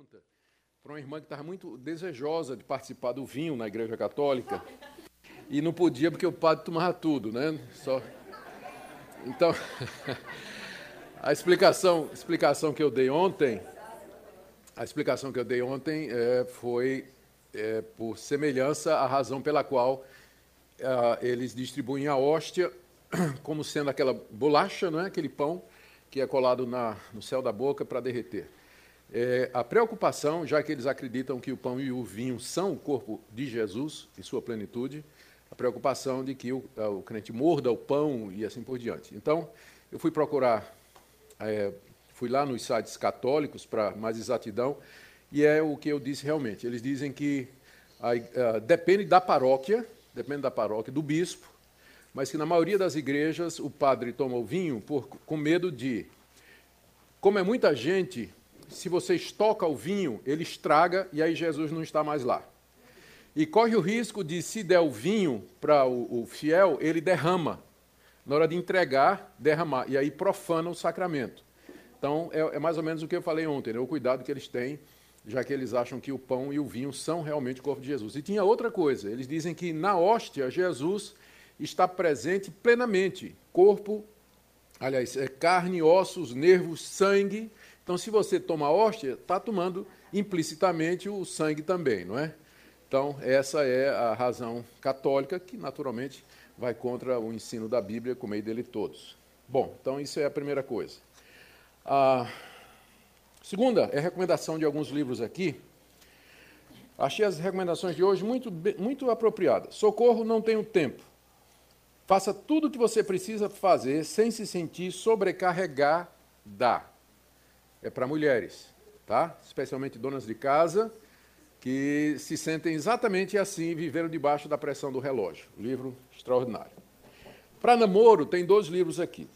pergunta para uma irmã que estava muito desejosa de participar do vinho na Igreja Católica e não podia porque o padre tomava tudo, né? Só... Então, a explicação, explicação que eu dei ontem, a explicação que eu dei ontem é, foi é, por semelhança à razão pela qual é, eles distribuem a hóstia como sendo aquela bolacha, não é? aquele pão que é colado na, no céu da boca para derreter. É, a preocupação, já que eles acreditam que o pão e o vinho são o corpo de Jesus em sua plenitude, a preocupação de que o, o crente morda o pão e assim por diante. Então, eu fui procurar, é, fui lá nos sites católicos para mais exatidão, e é o que eu disse realmente. Eles dizem que a, a, depende da paróquia, depende da paróquia, do bispo, mas que na maioria das igrejas o padre toma o vinho por, com medo de, como é muita gente, se você estoca o vinho, ele estraga e aí Jesus não está mais lá. E corre o risco de, se der o vinho para o, o fiel, ele derrama. Na hora de entregar, derramar. E aí profana o sacramento. Então, é, é mais ou menos o que eu falei ontem, né? o cuidado que eles têm, já que eles acham que o pão e o vinho são realmente o corpo de Jesus. E tinha outra coisa, eles dizem que na hóstia, Jesus está presente plenamente. Corpo, aliás, é carne, ossos, nervos, sangue. Então, se você toma hóstia, está tomando implicitamente o sangue também, não é? Então, essa é a razão católica, que naturalmente vai contra o ensino da Bíblia, com meio dele todos. Bom, então isso é a primeira coisa. A segunda é a recomendação de alguns livros aqui. Achei as recomendações de hoje muito, muito apropriadas. Socorro, não tenho tempo. Faça tudo o que você precisa fazer sem se sentir sobrecarregada. É para mulheres, tá? Especialmente donas de casa que se sentem exatamente assim viveram debaixo da pressão do relógio. Livro extraordinário. Para namoro, tem dois livros aqui.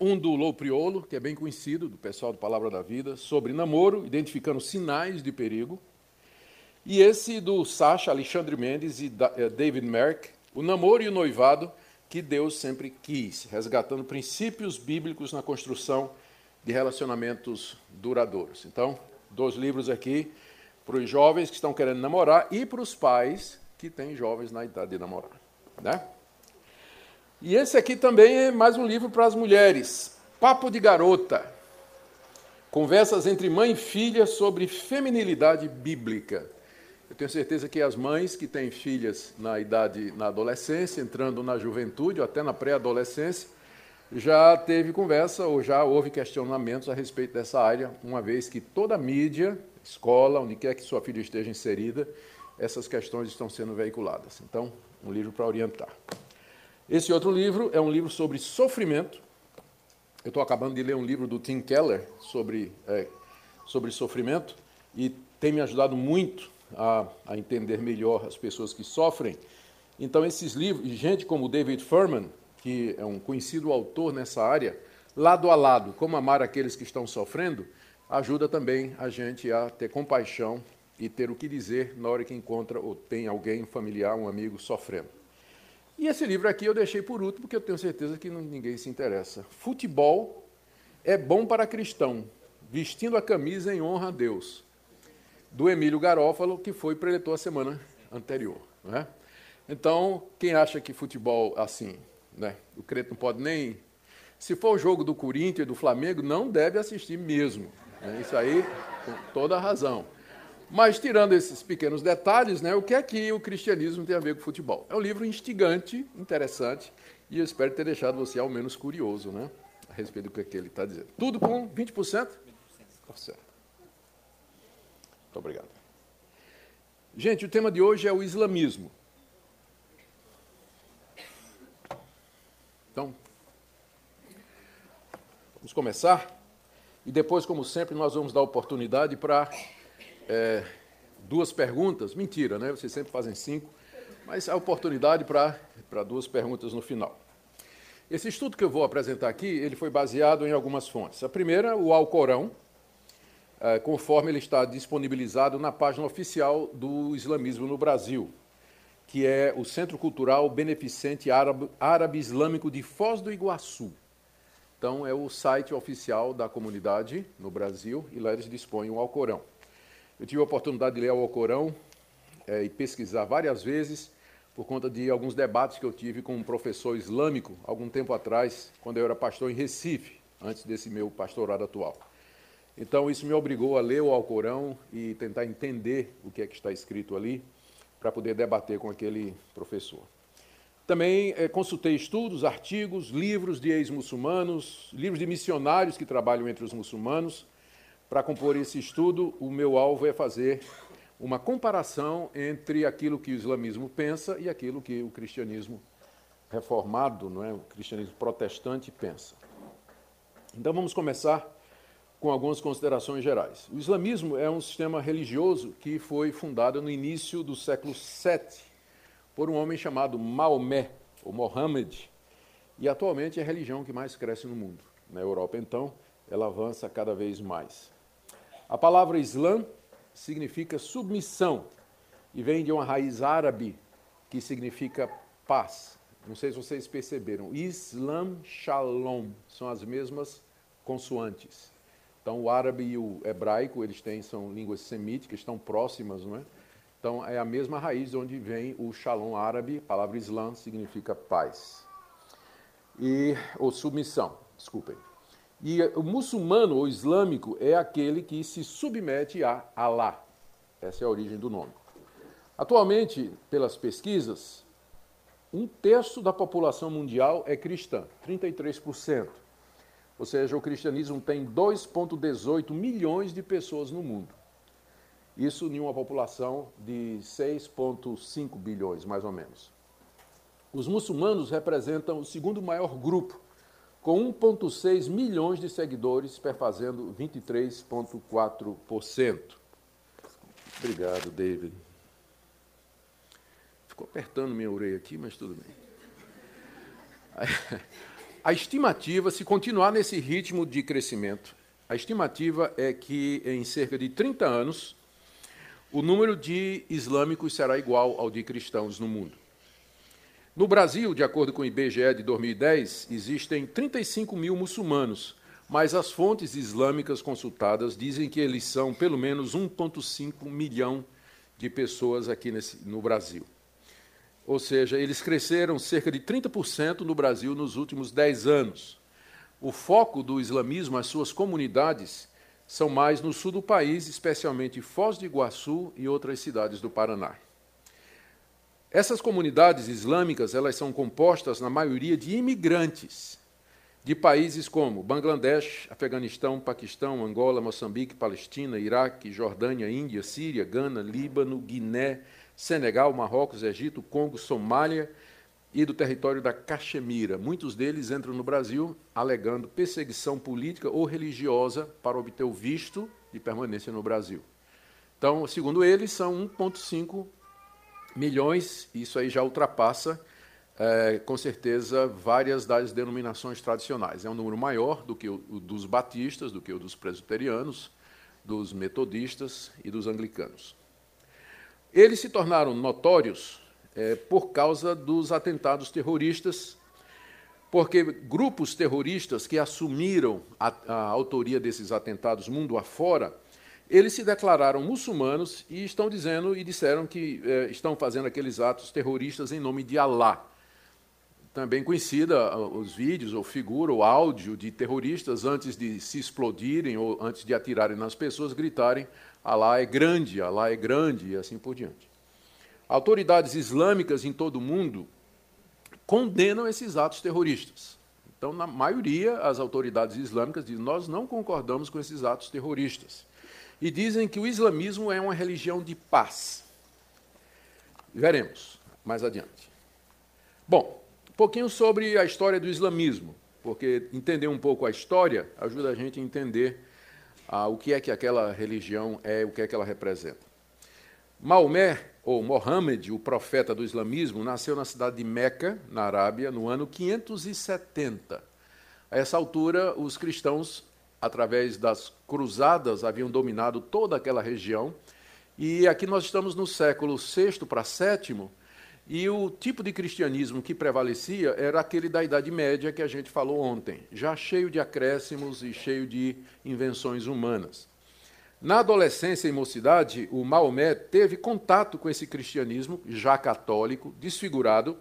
Um do Lou Priolo, que é bem conhecido, do pessoal do Palavra da Vida, sobre namoro, identificando sinais de perigo. E esse do Sacha Alexandre Mendes e eh, David Merck, O Namoro e o Noivado, que Deus sempre quis, resgatando princípios bíblicos na construção de relacionamentos duradouros. Então, dois livros aqui para os jovens que estão querendo namorar e para os pais que têm jovens na idade de namorar. Né? E esse aqui também é mais um livro para as mulheres. Papo de Garota. Conversas entre mãe e filha sobre feminilidade bíblica. Eu tenho certeza que as mães que têm filhas na idade, na adolescência, entrando na juventude ou até na pré-adolescência, já teve conversa ou já houve questionamentos a respeito dessa área, uma vez que toda a mídia escola, onde quer que sua filha esteja inserida, essas questões estão sendo veiculadas. Então, um livro para orientar. Esse outro livro é um livro sobre sofrimento. Eu estou acabando de ler um livro do Tim Keller sobre, é, sobre sofrimento e tem me ajudado muito a, a entender melhor as pessoas que sofrem. Então, esses livros, gente como David Furman, que é um conhecido autor nessa área, lado a lado, como amar aqueles que estão sofrendo, ajuda também a gente a ter compaixão e ter o que dizer na hora que encontra ou tem alguém, familiar, um amigo sofrendo. E esse livro aqui eu deixei por último, porque eu tenho certeza que ninguém se interessa. Futebol é bom para cristão, vestindo a camisa em honra a Deus. Do Emílio Garófalo, que foi preletor a semana anterior. Né? Então, quem acha que futebol, assim, né, o crente não pode nem. Se for o jogo do Corinthians e do Flamengo, não deve assistir mesmo. Né? Isso aí, com toda a razão. Mas, tirando esses pequenos detalhes, né, o que é que o cristianismo tem a ver com futebol? É um livro instigante, interessante, e eu espero ter deixado você ao menos curioso né, a respeito do que, é que ele está dizendo. Tudo com 20%? 20%. Tá certo. Muito obrigado. Gente, o tema de hoje é o islamismo. Então, vamos começar? E depois, como sempre, nós vamos dar oportunidade para é, duas perguntas. Mentira, né? Vocês sempre fazem cinco, mas a oportunidade para, duas perguntas no final. Esse estudo que eu vou apresentar aqui, ele foi baseado em algumas fontes. A primeira, o Alcorão, é, conforme ele está disponibilizado na página oficial do islamismo no Brasil, que é o Centro Cultural Beneficente Árabe, Islâmico de Foz do Iguaçu. Então, é o site oficial da comunidade no Brasil e lá eles dispõem o Alcorão. Eu tive a oportunidade de ler o Alcorão é, e pesquisar várias vezes por conta de alguns debates que eu tive com um professor islâmico algum tempo atrás, quando eu era pastor em Recife, antes desse meu pastorado atual. Então, isso me obrigou a ler o Alcorão e tentar entender o que é que está escrito ali, para poder debater com aquele professor. Também é, consultei estudos, artigos, livros de ex-muçulmanos, livros de missionários que trabalham entre os muçulmanos. Para compor esse estudo, o meu alvo é fazer uma comparação entre aquilo que o islamismo pensa e aquilo que o cristianismo reformado, não é, o cristianismo protestante pensa. Então vamos começar com algumas considerações gerais. O islamismo é um sistema religioso que foi fundado no início do século VII por um homem chamado Maomé, ou Mohammed, e atualmente é a religião que mais cresce no mundo. Na Europa, então, ela avança cada vez mais. A palavra Islã significa submissão e vem de uma raiz árabe que significa paz. Não sei se vocês perceberam. Islam, Shalom são as mesmas consoantes. Então, o árabe e o hebraico, eles têm, são línguas semíticas, estão próximas, não é? Então, é a mesma raiz de onde vem o Shalom árabe, a palavra Islã significa paz. E, ou submissão, desculpem. E o muçulmano ou islâmico é aquele que se submete a Alá. Essa é a origem do nome. Atualmente, pelas pesquisas, um terço da população mundial é cristã, 33%. Ou seja, o cristianismo tem 2,18 milhões de pessoas no mundo. Isso em uma população de 6,5 bilhões, mais ou menos. Os muçulmanos representam o segundo maior grupo com 1,6 milhões de seguidores, perfazendo 23,4%. Obrigado, David. Ficou apertando minha orelha aqui, mas tudo bem. A estimativa, se continuar nesse ritmo de crescimento, a estimativa é que em cerca de 30 anos, o número de islâmicos será igual ao de cristãos no mundo. No Brasil, de acordo com o IBGE de 2010, existem 35 mil muçulmanos, mas as fontes islâmicas consultadas dizem que eles são pelo menos 1,5 milhão de pessoas aqui nesse, no Brasil. Ou seja, eles cresceram cerca de 30% no Brasil nos últimos 10 anos. O foco do islamismo, as suas comunidades, são mais no sul do país, especialmente Foz do Iguaçu e outras cidades do Paraná. Essas comunidades islâmicas, elas são compostas na maioria de imigrantes de países como Bangladesh, Afeganistão, Paquistão, Angola, Moçambique, Palestina, Iraque, Jordânia, Índia, Síria, Gana, Líbano, Guiné, Senegal, Marrocos, Egito, Congo, Somália e do território da Caxemira. Muitos deles entram no Brasil alegando perseguição política ou religiosa para obter o visto de permanência no Brasil. Então, segundo eles, são 1,5 milhões, isso aí já ultrapassa, é, com certeza, várias das denominações tradicionais. É um número maior do que o, o dos batistas, do que o dos presbiterianos, dos metodistas e dos anglicanos. Eles se tornaram notórios é, por causa dos atentados terroristas, porque grupos terroristas que assumiram a, a autoria desses atentados mundo afora eles se declararam muçulmanos e estão dizendo e disseram que eh, estão fazendo aqueles atos terroristas em nome de Alá. Também conhecida ah, os vídeos, ou figura, ou áudio de terroristas antes de se explodirem ou antes de atirarem nas pessoas, gritarem: Alá é grande, Alá é grande, e assim por diante. Autoridades islâmicas em todo o mundo condenam esses atos terroristas. Então, na maioria, as autoridades islâmicas dizem: nós não concordamos com esses atos terroristas e dizem que o islamismo é uma religião de paz. Veremos mais adiante. Bom, um pouquinho sobre a história do islamismo, porque entender um pouco a história ajuda a gente a entender ah, o que é que aquela religião é, o que é que ela representa. Maomé, ou Mohammed, o profeta do islamismo, nasceu na cidade de Meca, na Arábia, no ano 570. A essa altura, os cristãos através das cruzadas, haviam dominado toda aquela região. E aqui nós estamos no século VI para VII, E o tipo de cristianismo que prevalecia era aquele da Idade Média que a gente falou ontem, já cheio de acréscimos e cheio de invenções humanas. Na adolescência e mocidade, o Maomé teve contato com esse cristianismo já católico, desfigurado,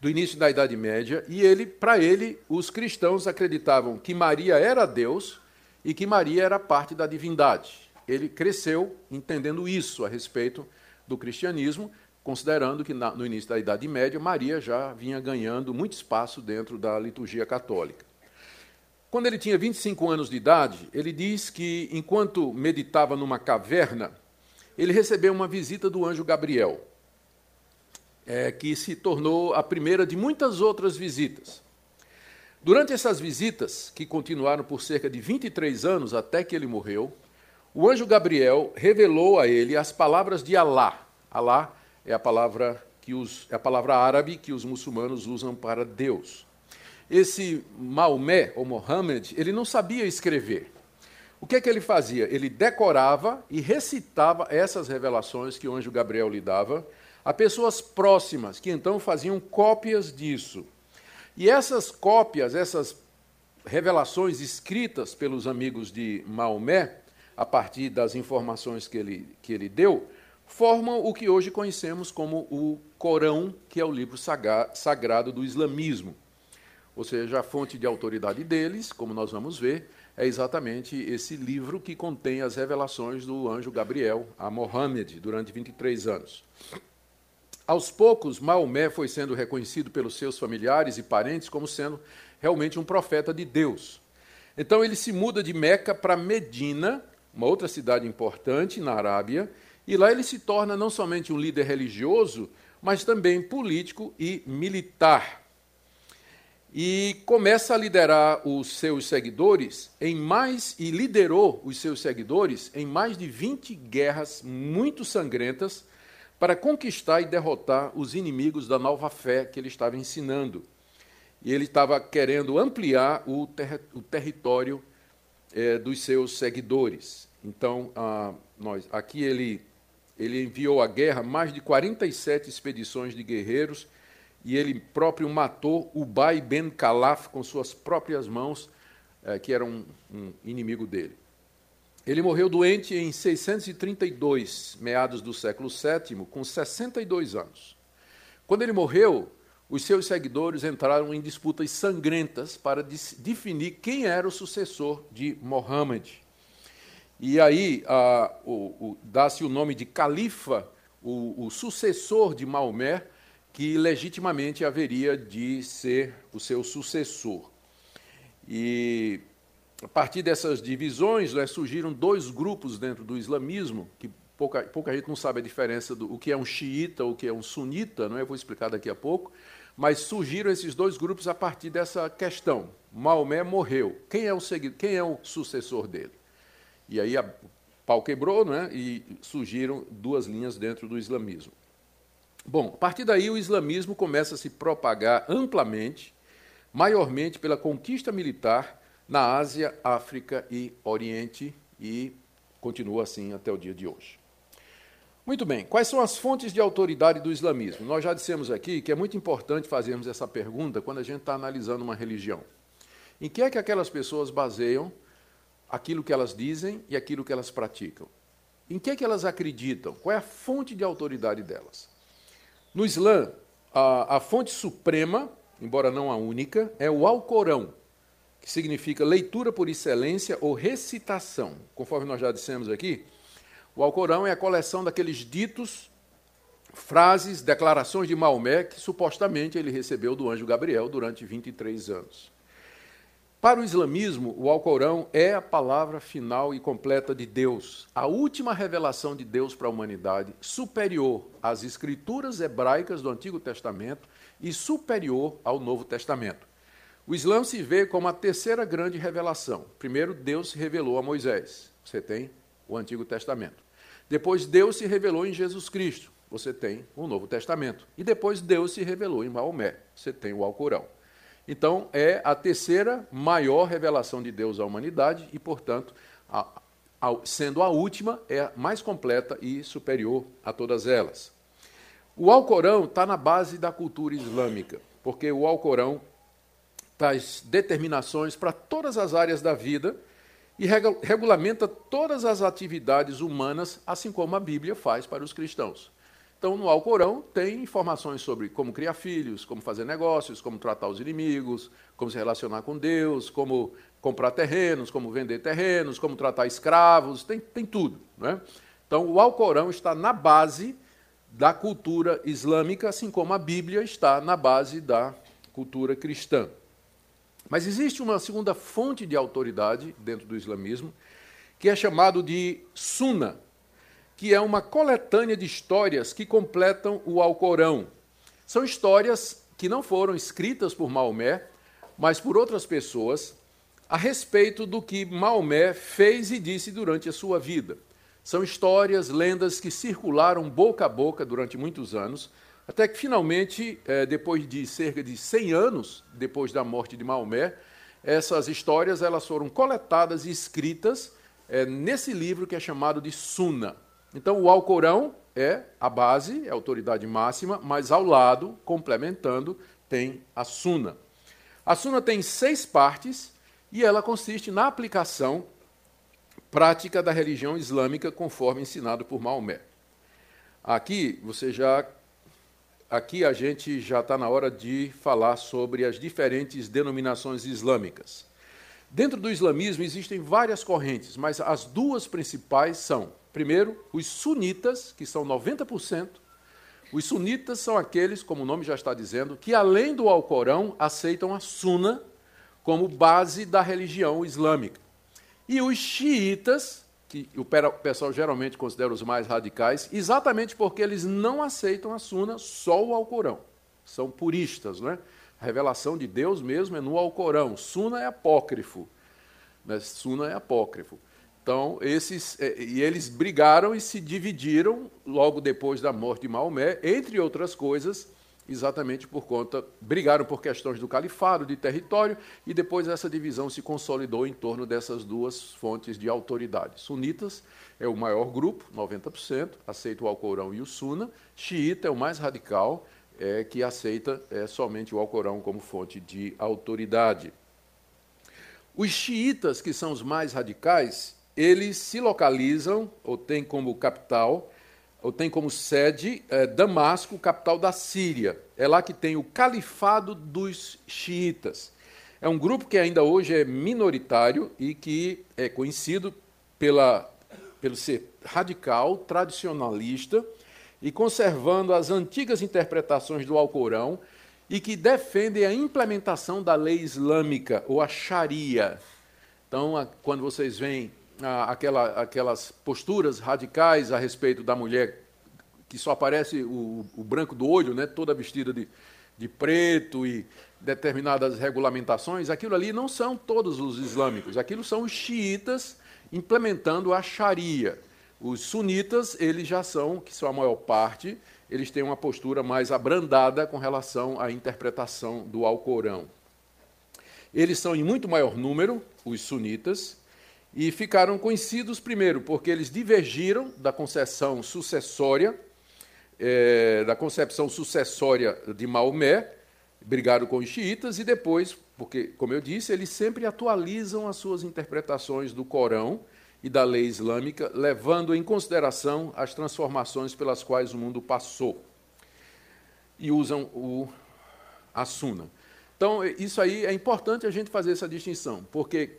do início da Idade Média, e ele, para ele, os cristãos acreditavam que Maria era Deus e que Maria era parte da divindade. Ele cresceu entendendo isso a respeito do cristianismo, considerando que no início da Idade Média Maria já vinha ganhando muito espaço dentro da liturgia católica. Quando ele tinha 25 anos de idade, ele diz que, enquanto meditava numa caverna, ele recebeu uma visita do anjo Gabriel é, que se tornou a primeira de muitas outras visitas. Durante essas visitas, que continuaram por cerca de 23 anos até que ele morreu, o anjo Gabriel revelou a ele as palavras de Alá. Alá é a palavra que os, é a palavra árabe que os muçulmanos usam para Deus. Esse Maomé, ou Mohammed, ele não sabia escrever. O que é que ele fazia? Ele decorava e recitava essas revelações que o anjo Gabriel lhe dava, a pessoas próximas, que então faziam cópias disso. E essas cópias, essas revelações escritas pelos amigos de Maomé, a partir das informações que ele, que ele deu, formam o que hoje conhecemos como o Corão, que é o livro sagrado do islamismo. Ou seja, a fonte de autoridade deles, como nós vamos ver, é exatamente esse livro que contém as revelações do anjo Gabriel a Mohammed durante 23 anos. Aos poucos, Maomé foi sendo reconhecido pelos seus familiares e parentes como sendo realmente um profeta de Deus. Então ele se muda de Meca para Medina, uma outra cidade importante na Arábia, e lá ele se torna não somente um líder religioso, mas também político e militar. E começa a liderar os seus seguidores em mais e liderou os seus seguidores em mais de 20 guerras muito sangrentas para conquistar e derrotar os inimigos da nova fé que ele estava ensinando. E ele estava querendo ampliar o, ter o território é, dos seus seguidores. Então, ah, nós, aqui ele, ele enviou à guerra mais de 47 expedições de guerreiros e ele próprio matou Ubay ben Calaf com suas próprias mãos, é, que era um, um inimigo dele. Ele morreu doente em 632, meados do século VII, com 62 anos. Quando ele morreu, os seus seguidores entraram em disputas sangrentas para definir quem era o sucessor de Mohammed. E aí dá-se o nome de califa, o, o sucessor de Maomé, que legitimamente haveria de ser o seu sucessor. E a partir dessas divisões, né, surgiram dois grupos dentro do islamismo, que pouca, pouca gente não sabe a diferença do o que é um xiita, o que é um sunita, não é? vou explicar daqui a pouco, mas surgiram esses dois grupos a partir dessa questão. Maomé morreu, quem é o, quem é o sucessor dele? E aí o pau quebrou né, e surgiram duas linhas dentro do islamismo. Bom, a partir daí o islamismo começa a se propagar amplamente, maiormente pela conquista militar na Ásia, África e Oriente e continua assim até o dia de hoje. Muito bem, quais são as fontes de autoridade do islamismo? Nós já dissemos aqui que é muito importante fazermos essa pergunta quando a gente está analisando uma religião. Em que é que aquelas pessoas baseiam aquilo que elas dizem e aquilo que elas praticam? Em que é que elas acreditam? Qual é a fonte de autoridade delas? No Islã, a, a fonte suprema, embora não a única, é o Alcorão, que significa leitura por excelência ou recitação. Conforme nós já dissemos aqui, o Alcorão é a coleção daqueles ditos, frases, declarações de Maomé que supostamente ele recebeu do anjo Gabriel durante 23 anos. Para o islamismo, o Alcorão é a palavra final e completa de Deus, a última revelação de Deus para a humanidade, superior às escrituras hebraicas do Antigo Testamento e superior ao Novo Testamento. O Islã se vê como a terceira grande revelação. Primeiro, Deus se revelou a Moisés. Você tem o Antigo Testamento. Depois, Deus se revelou em Jesus Cristo. Você tem o Novo Testamento. E depois, Deus se revelou em Maomé. Você tem o Alcorão. Então, é a terceira maior revelação de Deus à humanidade e, portanto, a, a, sendo a última, é a mais completa e superior a todas elas. O Alcorão está na base da cultura islâmica, porque o Alcorão traz determinações para todas as áreas da vida e regulamenta todas as atividades humanas, assim como a Bíblia faz para os cristãos. Então, no Alcorão tem informações sobre como criar filhos, como fazer negócios, como tratar os inimigos, como se relacionar com Deus, como comprar terrenos, como vender terrenos, como tratar escravos, tem, tem tudo. Né? Então, o Alcorão está na base da cultura islâmica, assim como a Bíblia está na base da cultura cristã. Mas existe uma segunda fonte de autoridade dentro do islamismo, que é chamado de Sunna, que é uma coletânea de histórias que completam o Alcorão. São histórias que não foram escritas por Maomé, mas por outras pessoas, a respeito do que Maomé fez e disse durante a sua vida. São histórias, lendas que circularam boca a boca durante muitos anos, até que finalmente, é, depois de cerca de 100 anos depois da morte de Maomé, essas histórias elas foram coletadas e escritas é, nesse livro que é chamado de Sunna. Então, o Alcorão é a base, é a autoridade máxima, mas ao lado, complementando, tem a Sunna. A Sunna tem seis partes e ela consiste na aplicação prática da religião islâmica conforme ensinado por Maomé. Aqui você já aqui a gente já está na hora de falar sobre as diferentes denominações islâmicas. Dentro do islamismo existem várias correntes, mas as duas principais são, primeiro, os sunitas, que são 90%. Os sunitas são aqueles, como o nome já está dizendo, que além do Alcorão aceitam a Sunna como base da religião islâmica. E os xiitas, que o pessoal geralmente considera os mais radicais, exatamente porque eles não aceitam a Suna, só o Alcorão. São puristas, não é? A revelação de Deus mesmo é no Alcorão. Suna é apócrifo. Né? Suna é apócrifo. Então, esses. É, e eles brigaram e se dividiram logo depois da morte de Maomé, entre outras coisas, exatamente por conta, brigaram por questões do califado, de território, e depois essa divisão se consolidou em torno dessas duas fontes de autoridade. Sunitas é o maior grupo, 90%, aceita o Alcorão e o Sunna. Xiita é o mais radical, é, que aceita é, somente o Alcorão como fonte de autoridade. Os xiitas, que são os mais radicais, eles se localizam, ou têm como capital, ou tem como sede é, Damasco, capital da Síria. É lá que tem o Califado dos Xiitas. É um grupo que ainda hoje é minoritário e que é conhecido pela, pelo ser radical, tradicionalista e conservando as antigas interpretações do Alcorão e que defendem a implementação da lei islâmica, ou a Sharia. Então, quando vocês veem aquela, aquelas posturas radicais a respeito da mulher que só aparece o, o branco do olho, né, toda vestida de, de preto e determinadas regulamentações, aquilo ali não são todos os islâmicos, aquilo são os xiitas implementando a Sharia. Os sunitas, eles já são, que são a maior parte, eles têm uma postura mais abrandada com relação à interpretação do Alcorão. Eles são em muito maior número, os sunitas, e ficaram conhecidos, primeiro, porque eles divergiram da concepção sucessória, é, da concepção sucessória de Maomé, brigaram com os xiitas, e depois, porque, como eu disse, eles sempre atualizam as suas interpretações do Corão e da lei islâmica, levando em consideração as transformações pelas quais o mundo passou. E usam o, a Sunna. Então, isso aí é importante a gente fazer essa distinção, porque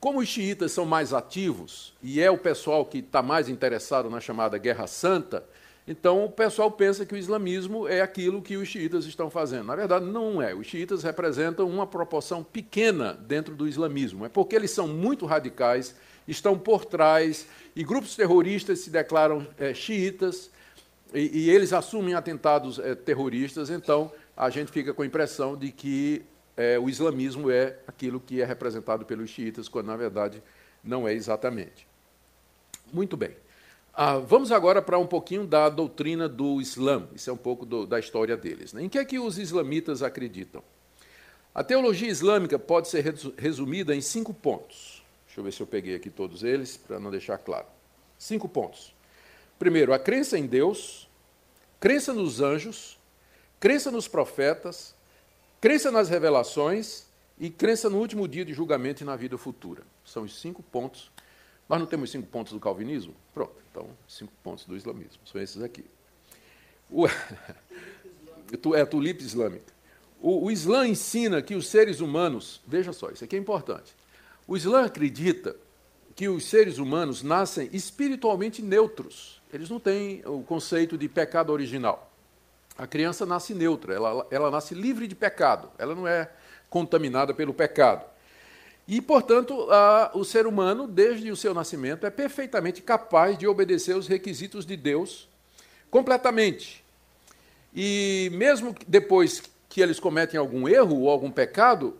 como os xiitas são mais ativos, e é o pessoal que está mais interessado na chamada Guerra Santa, então o pessoal pensa que o islamismo é aquilo que os xiitas estão fazendo. Na verdade, não é. Os xiitas representam uma proporção pequena dentro do islamismo. É porque eles são muito radicais, estão por trás, e grupos terroristas se declaram é, xiitas, e, e, eles assumem atentados é, terroristas, então a gente fica com a impressão de que é, o islamismo é aquilo que é representado pelos xiitas, quando na verdade não é exatamente. Muito bem. Ah, vamos agora para um pouquinho da doutrina do Islã. Isso é um pouco do, da história deles. Né? Em que é que os islamitas acreditam? A teologia islâmica pode ser resumida em cinco pontos. Deixa eu ver se eu peguei aqui todos eles, para não deixar claro. Cinco pontos. Primeiro, a crença em Deus. crença nos anjos, crença nos profetas, crença nas revelações e crença no último dia de julgamento e na vida futura. São os cinco pontos. Nós não temos cinco pontos do calvinismo? Pronto, então, cinco pontos do islamismo. São esses aqui. O, é a tulipa islâmica. O, o Islã ensina que os seres humanos, veja só, isso aqui é importante. O Islã acredita que os seres humanos nascem espiritualmente neutros. Eles não têm o conceito de pecado original. A criança nasce neutra, ela, ela nasce livre de pecado, ela não é contaminada pelo pecado. E, portanto, a, o ser humano, desde o seu nascimento, é perfeitamente capaz de obedecer os requisitos de Deus completamente. E mesmo depois que eles cometem algum erro ou algum pecado,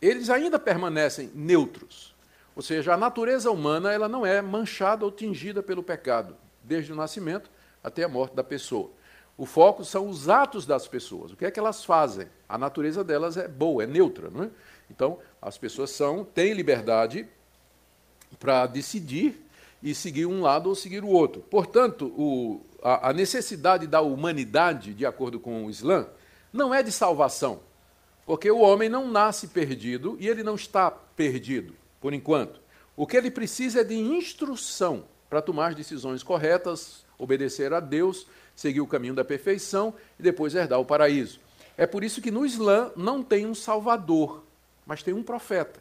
eles ainda permanecem neutros. Ou seja, a natureza humana ela não é manchada ou tingida pelo pecado, desde o nascimento até a morte da pessoa. O foco são os atos das pessoas, o que é que elas fazem. A natureza delas é boa, é neutra. Não é? Então, as pessoas são, têm liberdade para decidir e seguir um lado ou seguir o outro. Portanto, o, a, a necessidade da humanidade, de acordo com o Islã, não é de salvação, porque o homem não nasce perdido e ele não está perdido, por enquanto. O que ele precisa é de instrução para tomar as decisões corretas, obedecer a Deus, seguir o caminho da perfeição e depois herdar o paraíso. É por isso que no Islã não tem um salvador, mas tem um profeta.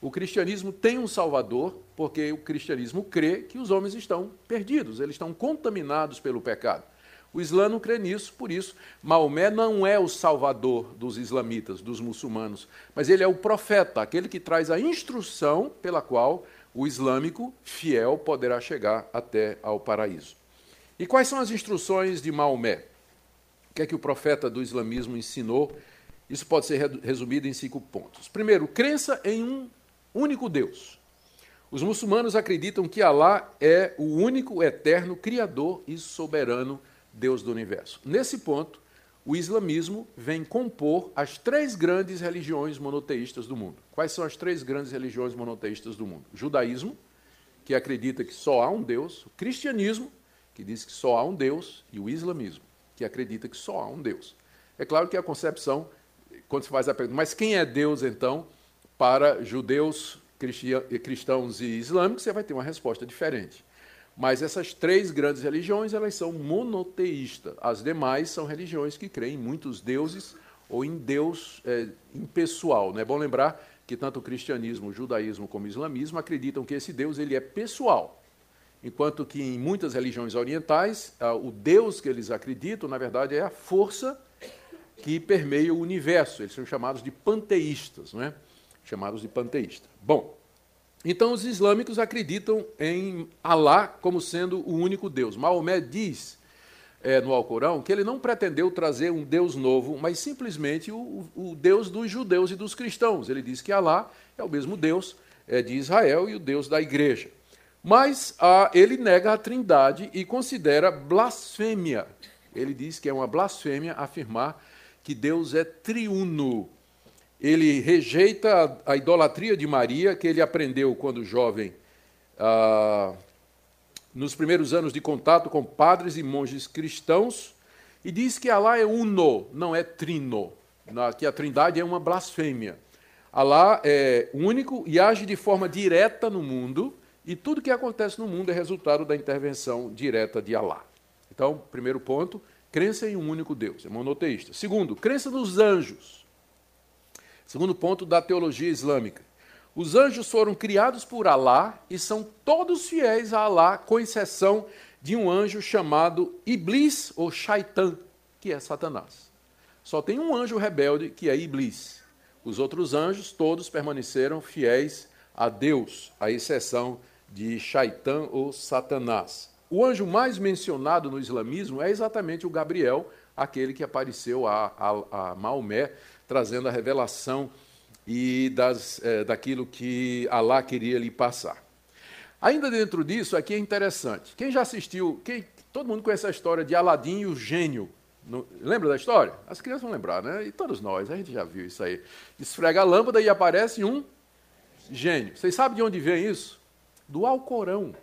O cristianismo tem um salvador, porque o cristianismo crê que os homens estão perdidos, eles estão contaminados pelo pecado. O Islã não crê nisso, por isso, Maomé não é o salvador dos islamitas, dos muçulmanos, mas ele é o profeta, aquele que traz a instrução pela qual o islâmico fiel poderá chegar até ao paraíso. E quais são as instruções de Maomé? O que é que o profeta do islamismo ensinou? Isso pode ser resumido em cinco pontos. Primeiro, crença em um único Deus. Os muçulmanos acreditam que Alá é o único, eterno, criador e soberano Deus do universo. Nesse ponto, o islamismo vem compor as três grandes religiões monoteístas do mundo. Quais são as três grandes religiões monoteístas do mundo? O judaísmo, que acredita que só há um Deus, o cristianismo, que diz que só há um Deus, e o islamismo, que acredita que só há um Deus. É claro que a concepção, quando se faz a pergunta, mas quem é Deus então para judeus, cristãos e islâmicos, você vai ter uma resposta diferente. Mas essas três grandes religiões, elas são monoteístas. As demais são religiões que creem em muitos deuses ou em Deus é, impessoal. Não é bom lembrar que tanto o cristianismo, o judaísmo como o islamismo acreditam que esse Deus ele é pessoal. Enquanto que em muitas religiões orientais, o Deus que eles acreditam, na verdade, é a força que permeia o universo. Eles são chamados de panteístas, não é? Chamados de panteístas. Bom, então, os islâmicos acreditam em Alá como sendo o único Deus. Maomé diz é, no Alcorão que ele não pretendeu trazer um Deus novo, mas simplesmente o, o, Deus dos judeus e dos cristãos. Ele diz que Alá é o mesmo Deus é, de Israel e o Deus da igreja. Mas ah, ele nega a trindade e considera blasfêmia. Ele diz que é uma blasfêmia afirmar que Deus é triuno ele rejeita a, idolatria de Maria, que ele aprendeu quando jovem, ah, nos primeiros anos de contato com padres e monges cristãos, e diz que Alá é uno, não é trino, que a trindade é uma blasfêmia. Alá é único e age de forma direta no mundo, e tudo que acontece no mundo é resultado da intervenção direta de Alá. Então, primeiro ponto, crença em um único Deus, é monoteísta. Segundo, crença nos anjos. Segundo ponto da teologia islâmica. Os anjos foram criados por Alá e são todos fiéis a Alá, com exceção de um anjo chamado Iblis ou Shaitan, que é Satanás. Só tem um anjo rebelde que é Iblis. Os outros anjos todos permaneceram fiéis a Deus, à exceção de Shaitan ou Satanás. O anjo mais mencionado no islamismo é exatamente o Gabriel, aquele que apareceu a, a, a Maomé trazendo a revelação e das, é, daquilo que Alá queria lhe passar. Ainda dentro disso, aqui é interessante. Quem já assistiu, quem, todo mundo conhece a história de Aladim e o gênio. No, lembra da história? As crianças vão lembrar, né? E todos nós, a gente já viu isso aí. Esfrega a lâmpada e aparece um gênio. Vocês sabem de onde vem isso? Do Alcorão.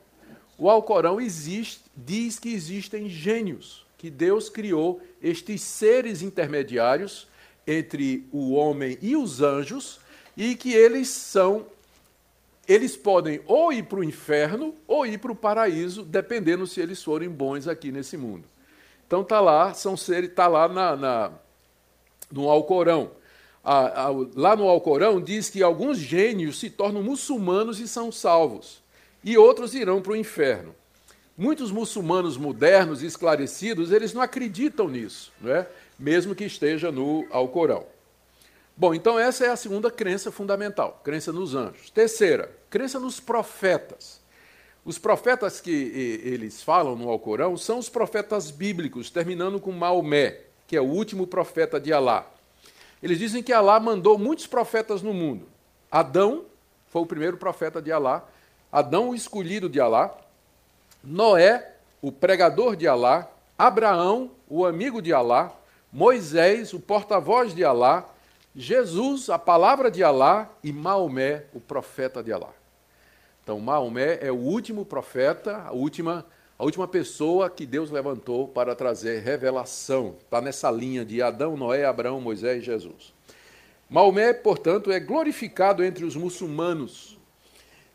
O Alcorão existe, diz que existem gênios. que Deus criou estes seres intermediários entre o homem e os anjos e que eles são eles podem ou ir para o inferno ou ir para o paraíso, dependendo se eles forem bons aqui nesse mundo. Então tá lá, são seres, tá lá na, na no Alcorão. Lá no Alcorão diz que alguns gênios se tornam muçulmanos e são salvos, e outros irão para o inferno. Muitos muçulmanos modernos e esclarecidos, eles não acreditam nisso, não é? mesmo que esteja no Alcorão. Bom, então essa é a segunda crença fundamental, crença nos anjos. Terceira, crença nos profetas. Os profetas que eles falam no Alcorão são os profetas bíblicos, terminando com Maomé, que é o último profeta de Alá. Eles dizem que Alá mandou muitos profetas no mundo. Adão foi o primeiro profeta de Alá, Adão, o escolhido de Alá, Noé, o pregador de Alá, Abraão, o amigo de Alá, Moisés, o porta-voz de Alá, Jesus, a palavra de Alá, e Maomé, o profeta de Alá. Então, Maomé é o último profeta, a última, a última pessoa que Deus levantou para trazer revelação. Está nessa linha de Adão, Noé, Abraão, Moisés e Jesus. Maomé, portanto, é glorificado entre os muçulmanos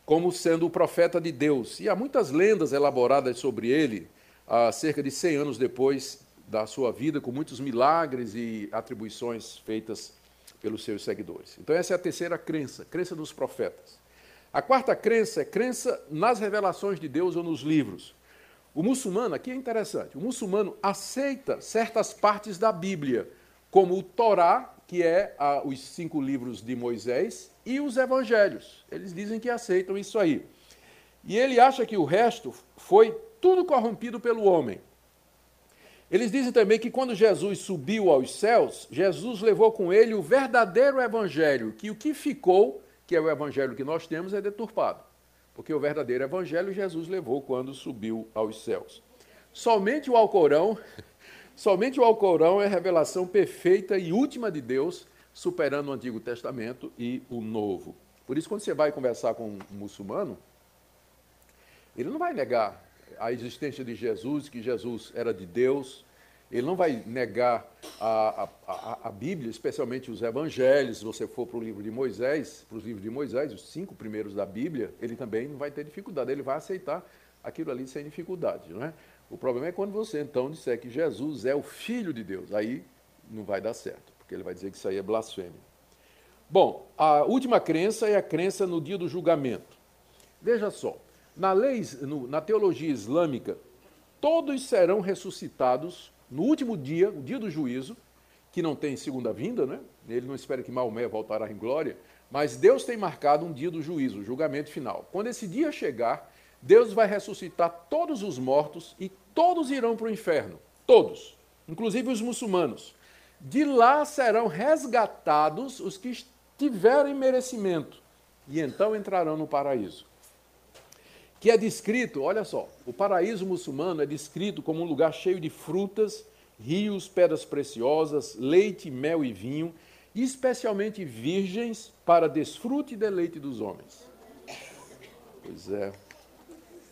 como sendo o profeta de Deus. E há muitas lendas elaboradas sobre ele, há cerca de 100 anos depois da sua vida, com muitos milagres e atribuições feitas pelos seus seguidores. Então, essa é a terceira crença, crença dos profetas. A quarta crença é crença nas revelações de Deus ou nos livros. O muçulmano, aqui é interessante, o muçulmano aceita certas partes da Bíblia, como o Torá, que é a, os cinco livros de Moisés, e os evangelhos. Eles dizem que aceitam isso aí. E ele acha que o resto foi tudo corrompido pelo homem. Eles dizem também que quando Jesus subiu aos céus, Jesus levou com ele o verdadeiro evangelho, que o que ficou, que é o evangelho que nós temos, é deturpado. Porque o verdadeiro evangelho Jesus levou quando subiu aos céus. Somente o Alcorão, somente o Alcorão é a revelação perfeita e última de Deus, superando o Antigo Testamento e o Novo. Por isso, quando você vai conversar com um muçulmano, ele não vai negar a existência de Jesus, que Jesus era de Deus. Ele não vai negar a, a, a, Bíblia, especialmente os evangelhos. Se você for para o livro de Moisés, para os livros de Moisés, os cinco primeiros da Bíblia, ele também não vai ter dificuldade, ele vai aceitar aquilo ali sem dificuldade. Não é? O problema é quando você então disser que Jesus é o Filho de Deus. Aí não vai dar certo, porque ele vai dizer que isso aí é blasfêmia. Bom, a última crença é a crença no dia do julgamento. Veja só, na, lei, na teologia islâmica, todos serão ressuscitados no último dia, o dia do juízo, que não tem segunda vinda, né? ele não espera que Maomé voltará em glória, mas Deus tem marcado um dia do juízo, o julgamento final. Quando esse dia chegar, Deus vai ressuscitar todos os mortos e todos irão para o inferno. Todos, inclusive os muçulmanos. De lá serão resgatados os que tiverem merecimento e então entrarão no paraíso que é descrito, olha só, o paraíso muçulmano é descrito como um lugar cheio de frutas, rios, pedras preciosas, leite, mel e vinho, especialmente virgens para desfrute e deleite dos homens. Pois é.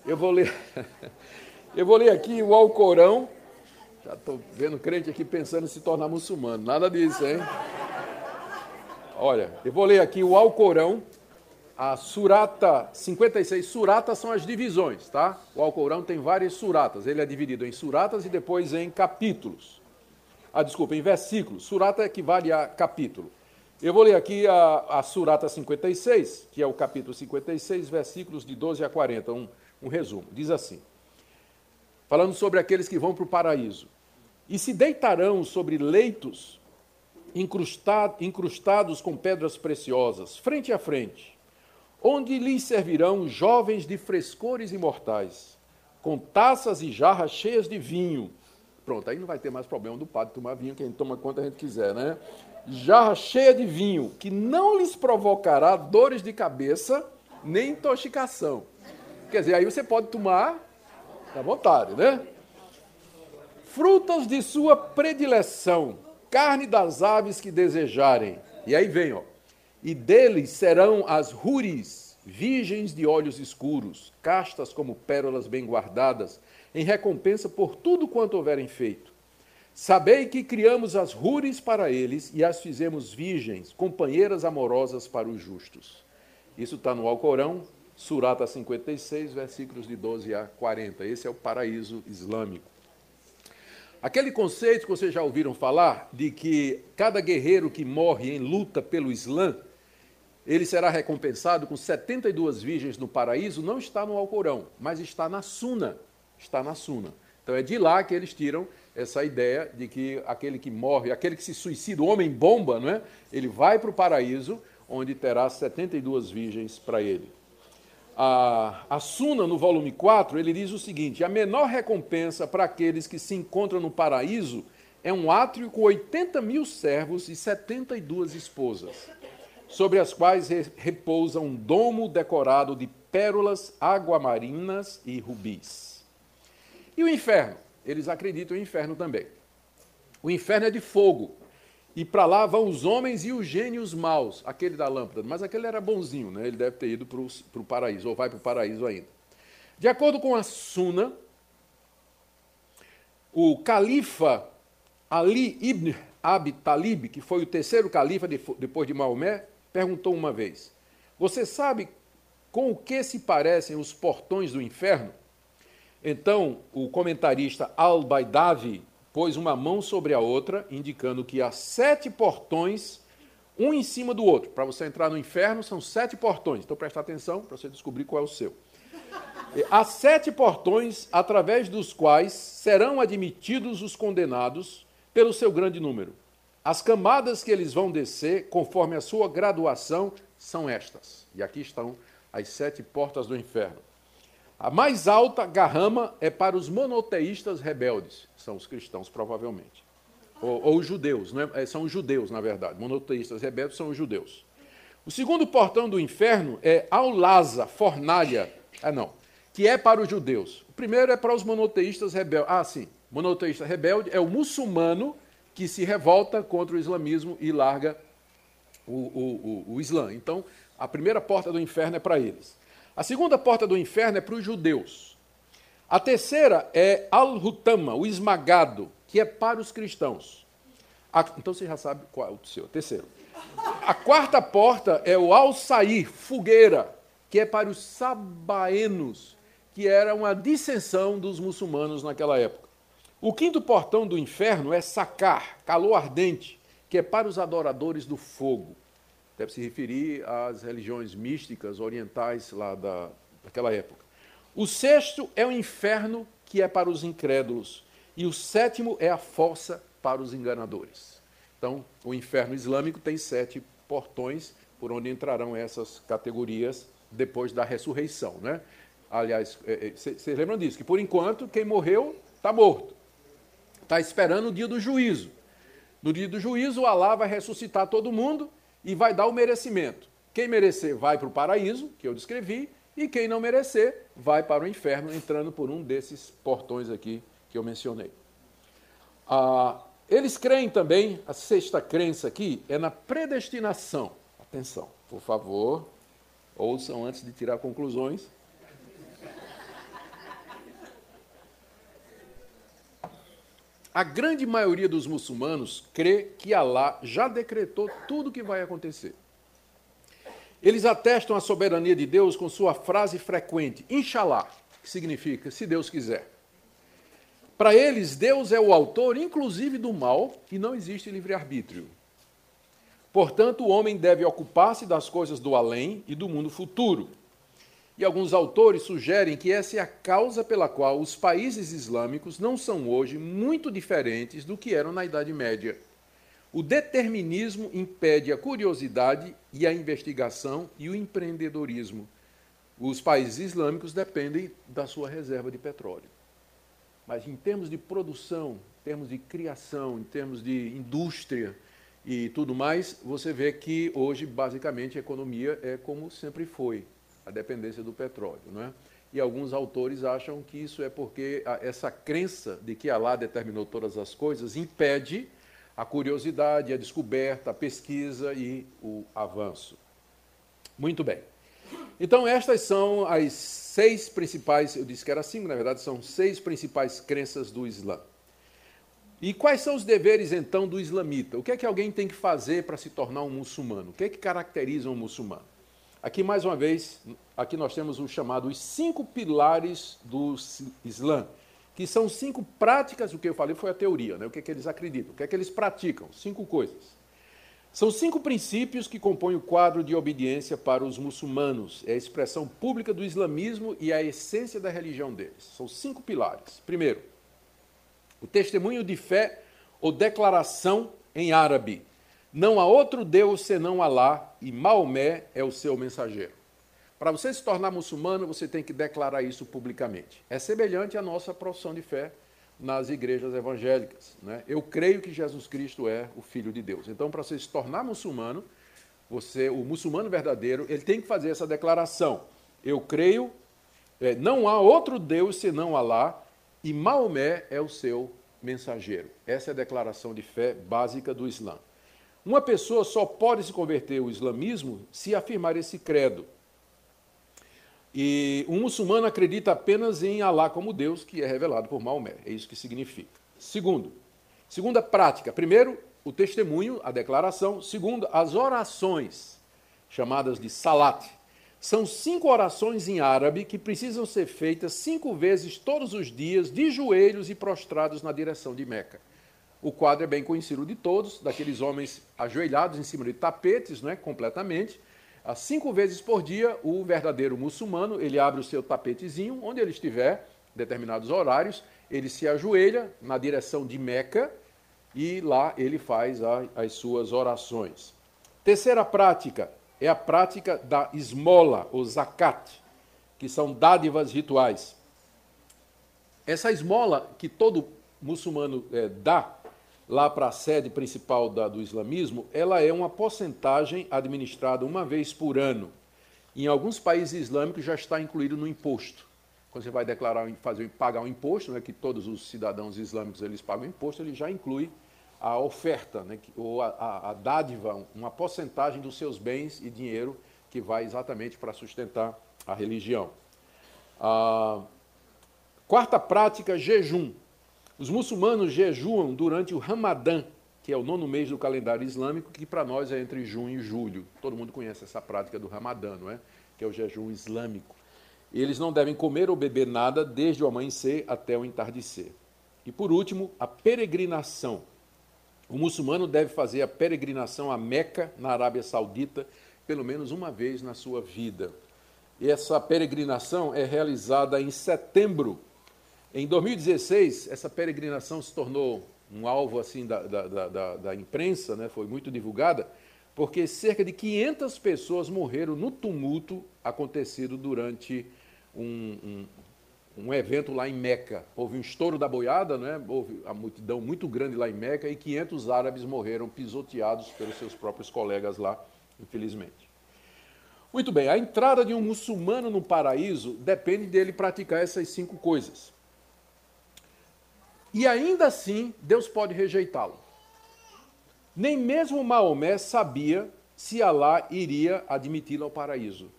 Eu vou ler, eu vou ler aqui o Alcorão. Já estou vendo crente aqui pensando em se tornar muçulmano. Nada disso, hein? Olha, eu vou ler aqui o Alcorão, a surata 56. Suratas são as divisões, tá? O Alcorão tem várias suratas. Ele é dividido em suratas e depois em capítulos. Ah, desculpa, em versículos. Surata equivale a capítulo. Eu vou ler aqui a, a surata 56, que é o capítulo 56, versículos de 12 a 40, um, um resumo. Diz assim: falando sobre aqueles que vão para o paraíso. E se deitarão sobre leitos incrustados com pedras preciosas, frente a frente onde lhes servirão jovens de frescores imortais, com taças e jarras cheias de vinho. Pronto, aí não vai ter mais problema do padre tomar vinho, que a gente toma quanto a gente quiser, né? Jarra cheia de vinho, que não lhes provocará dores de cabeça nem intoxicação. Quer dizer, aí você pode tomar à vontade, né? Frutas de sua predileção, carne das aves que desejarem. E aí vem, ó e deles serão as ruris, virgens de olhos escuros, castas como pérolas bem guardadas, em recompensa por tudo quanto houverem feito. Sabei que criamos as rures para eles e as fizemos virgens, companheiras amorosas para os justos. Isso está no Alcorão, Surata 56, versículos de 12 a 40. Esse é o paraíso islâmico. Aquele conceito que vocês já ouviram falar de que cada guerreiro que morre em luta pelo Islã, ele será recompensado com 72 virgens no paraíso, não está no Alcorão, mas está na Suna. Está na Suna. Então é de lá que eles tiram essa ideia de que aquele que morre, aquele que se suicida, o homem bomba, não é? ele vai para o paraíso, onde terá 72 virgens para ele a, a Suna, no volume 4, ele diz o seguinte: a menor recompensa para aqueles que se encontram no paraíso é um átrio com 80 mil servos e 72 esposas, sobre as quais repousa um domo decorado de pérolas aguamarinas e rubis. E o inferno? Eles acreditam em inferno também. O inferno é de fogo, e para lá vão os homens e os gênios maus, aquele da lâmpada. Mas aquele era bonzinho, né? ele deve ter ido para o paraíso, ou vai para o paraíso ainda. De acordo com a Suna, o califa Ali ibn Abi Talib, que foi o terceiro califa depois de Maomé, perguntou uma vez: Você sabe com o que se parecem os portões do inferno? Então, o comentarista Al-Baidavi pôs uma mão sobre a outra, indicando que há sete portões, um em cima do outro. Para você entrar no inferno, são sete portões. Então presta atenção para você descobrir qual é o seu. Há sete portões através dos quais serão admitidos os condenados pelo seu grande número. As camadas que eles vão descer, conforme a sua graduação, são estas. E aqui estão as sete portas do inferno. A mais alta garrama é para os monoteístas rebeldes, são os cristãos, provavelmente. Ou, ou os judeus, é? são os judeus, na verdade. Monoteístas rebeldes são os judeus. O segundo portão do inferno é Aulaza, fornalha. Ah, não. Que é para os judeus. O primeiro é para os monoteístas rebeldes. Ah, sim. Monoteísta rebelde é o muçulmano que se revolta contra o islamismo e larga o, o, o, o Islã. Então, a primeira porta do inferno é para eles. A segunda porta do inferno é para os judeus. A terceira é Al-Hutama, o esmagado, que é para os cristãos. A, então você já sabe qual é o seu. Terceiro. A quarta porta é o Al-Sair, fogueira, que é para os sabaenos, que era uma dissensão dos muçulmanos naquela época. O quinto portão do inferno é Sacar, calor ardente, que é para os adoradores do fogo deve se referir às religiões místicas orientais lá da, daquela época. O sexto é o inferno, que é para os incrédulos. E o sétimo é a fossa para os enganadores. Então, o inferno islâmico tem sete portões por onde entrarão essas categorias depois da ressurreição. Né? Aliás, vocês é, é, lembram disso? Que por enquanto, quem morreu está morto. Está esperando o dia do juízo. No dia do juízo, Alá vai ressuscitar todo mundo e vai dar o merecimento. Quem merecer vai para o paraíso, que eu descrevi, e quem não merecer vai para o inferno, entrando por um desses portões aqui que eu mencionei. Ah, eles creem também, a sexta crença aqui é na predestinação. Atenção, por favor, ouçam antes de tirar conclusões. A grande maioria dos muçulmanos crê que Alá já decretou tudo o que vai acontecer. Eles atestam a soberania de Deus com sua frase frequente, Inshallah, que significa se Deus quiser. Para eles, Deus é o autor, inclusive do mal, e não existe livre-arbítrio. Portanto, o homem deve ocupar-se das coisas do além e do mundo futuro, e alguns autores sugerem que essa é a causa pela qual os países islâmicos não são hoje muito diferentes do que eram na Idade Média. O determinismo impede a curiosidade e a investigação e o empreendedorismo. Os países islâmicos dependem da sua reserva de petróleo. Mas em termos de produção, em termos de criação, em termos de indústria e tudo mais, você vê que hoje, basicamente, a economia é como sempre foi a dependência do petróleo. Não é? E alguns autores acham que isso é porque essa crença de que Allah determinou todas as coisas impede a curiosidade, a descoberta, a pesquisa e o avanço. Muito bem. Então, estas são as seis principais, eu disse que era cinco, na verdade, são seis principais crenças do Islã. E quais são os deveres, então, do islamita? O que é que alguém tem que fazer para se tornar um muçulmano? O que é que caracteriza um muçulmano? Aqui, mais uma vez, aqui nós temos o chamado os cinco pilares do Islã, que são cinco práticas, o que eu falei foi a teoria, né? o que é que eles acreditam, o que é que eles praticam, cinco coisas. São cinco princípios que compõem o quadro de obediência para os muçulmanos. É a expressão pública do islamismo e a essência da religião deles. São cinco pilares. Primeiro, o testemunho de fé ou declaração em árabe. Não há outro Deus senão Alá e Maomé é o seu mensageiro. Para você se tornar muçulmano, você tem que declarar isso publicamente. É semelhante à nossa profissão de fé nas igrejas evangélicas. Né? Eu creio que Jesus Cristo é o Filho de Deus. Então, para você se tornar muçulmano, você, o muçulmano verdadeiro, ele tem que fazer essa declaração. Eu creio, é, não há outro Deus senão Alá, e Maomé é o seu mensageiro. Essa é a declaração de fé básica do Islã. Uma pessoa só pode se converter ao islamismo se afirmar esse credo. E um muçulmano acredita apenas em Alá como Deus, que é revelado por Maomé. É isso que significa. Segundo, segunda prática. Primeiro, o testemunho, a declaração. Segundo, as orações, chamadas de salat. São cinco orações em árabe que precisam ser feitas cinco vezes todos os dias, de joelhos e prostrados na direção de Meca. O quadro é bem conhecido de todos, daqueles homens ajoelhados em cima de tapetes, não é? completamente, cinco vezes por dia, o verdadeiro muçulmano, ele abre o seu tapetezinho, onde ele estiver, determinados horários, ele se ajoelha na direção de Meca e lá ele faz a, as suas orações. Terceira prática é a prática da esmola, ou zakat, que são dádivas rituais. Essa esmola que todo muçulmano é, dá lá para a sede principal da, do islamismo, ela é uma porcentagem administrada uma vez por ano. Em alguns países islâmicos já está incluído no imposto. Quando você vai declarar, fazer, pagar um imposto, né, que todos os cidadãos islâmicos eles pagam imposto, ele já inclui a oferta, né, ou a, a, a dádiva, uma porcentagem dos seus bens e dinheiro que vai exatamente para sustentar a religião. A quarta prática, jejum. Os muçulmanos jejuam durante o Ramadã, que é o nono mês do calendário islâmico, que para nós é entre junho e julho. Todo mundo conhece essa prática do Ramadã, não é? Que é o jejum islâmico. Eles não devem comer ou beber nada desde o amanhecer até o entardecer. E por último, a peregrinação. O muçulmano deve fazer a peregrinação a Meca, na Arábia Saudita, pelo menos uma vez na sua vida. E essa peregrinação é realizada em setembro em 2016, essa peregrinação se tornou um alvo assim da, da, da, da imprensa, né? foi muito divulgada, porque cerca de 500 pessoas morreram no tumulto acontecido durante um, um, um, evento lá em Meca. Houve um estouro da boiada, né? houve a multidão muito grande lá em Meca e 500 árabes morreram pisoteados pelos seus próprios colegas lá, infelizmente. Muito bem, a entrada de um muçulmano no paraíso depende dele praticar essas cinco coisas. E ainda assim, Deus pode rejeitá-lo. Nem mesmo Maomé sabia se Alá iria admiti-lo ao paraíso.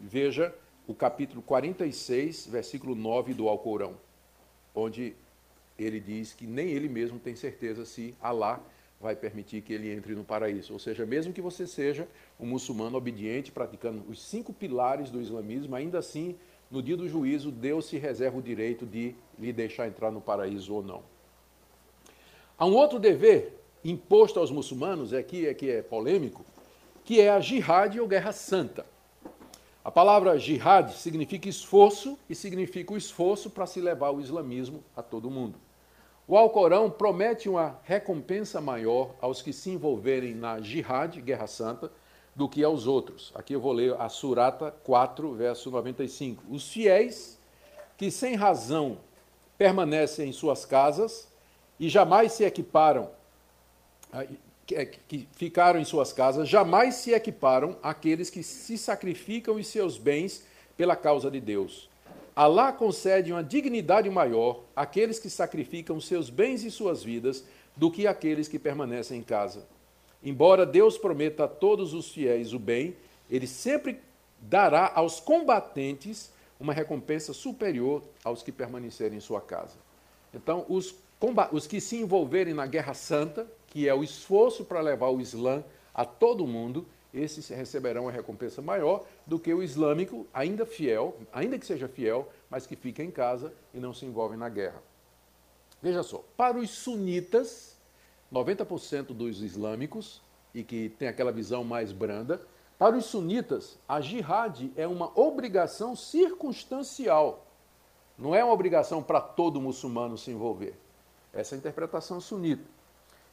Veja o capítulo 46, versículo 9 do Alcorão, onde ele diz que nem ele mesmo tem certeza se Alá vai permitir que ele entre no paraíso. Ou seja, mesmo que você seja um muçulmano obediente, praticando os cinco pilares do islamismo, ainda assim no dia do juízo, Deus se reserva o direito de lhe deixar entrar no paraíso ou não. Há um outro dever imposto aos muçulmanos, aqui é que é polêmico, que é a jihad ou guerra santa. A palavra jihad significa esforço e significa o esforço para se levar o islamismo a todo mundo. O Alcorão promete uma recompensa maior aos que se envolverem na jihad, guerra santa, do que aos outros. Aqui eu vou ler a Surata 4, verso 95. Os fiéis que sem razão permanecem em suas casas e jamais se equiparam, é, que ficaram em suas casas, jamais se equiparam àqueles que se sacrificam os seus bens pela causa de Deus. Alá concede uma dignidade maior àqueles que sacrificam seus bens e suas vidas do que àqueles que permanecem em casa. Embora Deus prometa a todos os fiéis o bem, ele sempre dará aos combatentes uma recompensa superior aos que permanecerem em sua casa. Então, os, os que se envolverem na Guerra Santa, que é o esforço para levar o Islã a todo mundo, esses receberão uma recompensa maior do que o islâmico, ainda fiel, ainda que seja fiel, mas que fica em casa e não se envolve na guerra. Veja só, para os sunitas, 90% dos islâmicos, e que tem aquela visão mais branda, para os sunitas, a jihad é uma obrigação circunstancial. Não é uma obrigação para todo muçulmano se envolver. Essa é a interpretação sunita.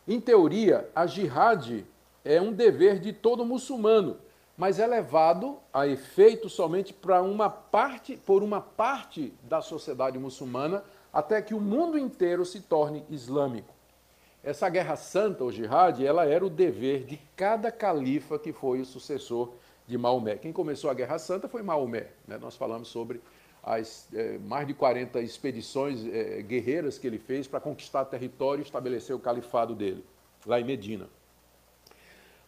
Em teoria, a jihad é um dever de todo muçulmano, mas é levado a efeito somente para uma parte, por uma parte da sociedade muçulmana, até que o mundo inteiro se torne islâmico. Essa guerra santa, o jihad, ela era o dever de cada califa que foi o sucessor de Maomé. Quem começou a guerra santa foi Maomé. Né? Nós falamos sobre as é, mais de 40 expedições é, guerreiras que ele fez para conquistar território e estabelecer o califado dele, lá em Medina.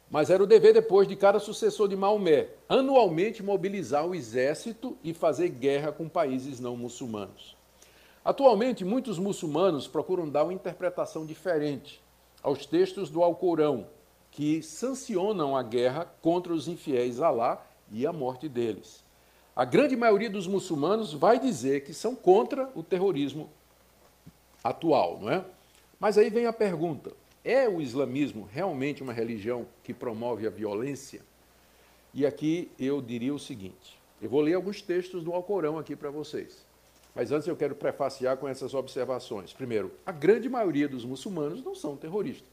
Mas era o dever depois de cada sucessor de Maomé, anualmente mobilizar o exército e fazer guerra com países não muçulmanos. Atualmente, muitos muçulmanos procuram dar uma interpretação diferente aos textos do Alcorão, que sancionam a guerra contra os infiéis a Alá e a morte deles. A grande maioria dos muçulmanos vai dizer que são contra o terrorismo atual, não é? Mas aí vem a pergunta: é o islamismo realmente uma religião que promove a violência? E aqui eu diria o seguinte: eu vou ler alguns textos do Alcorão aqui para vocês. Mas antes eu quero prefaciar com essas observações. Primeiro, a grande maioria dos muçulmanos não são terroristas.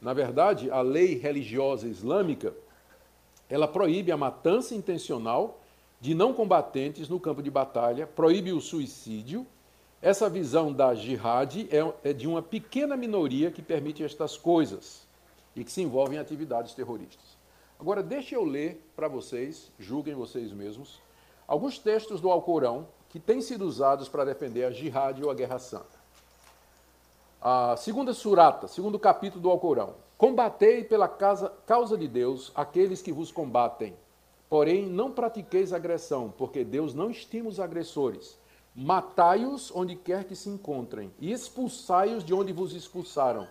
Na verdade, a lei religiosa islâmica, ela proíbe a matança intencional de não combatentes no campo de batalha, proíbe o suicídio. Essa visão da jihad é, é de uma pequena minoria que permite estas coisas e que se envolve em atividades terroristas. Agora, deixe eu ler para vocês, julguem vocês mesmos, alguns textos do Alcorão que têm sido usados para defender a jihad ou a guerra santa. A segunda surata, segundo capítulo do Alcorão. Combatei pela casa, causa de Deus aqueles que vos combatem. Porém, não pratiqueis agressão, porque Deus não estima os agressores. Matai-os onde quer que se encontrem, e expulsai-os de onde vos expulsaram.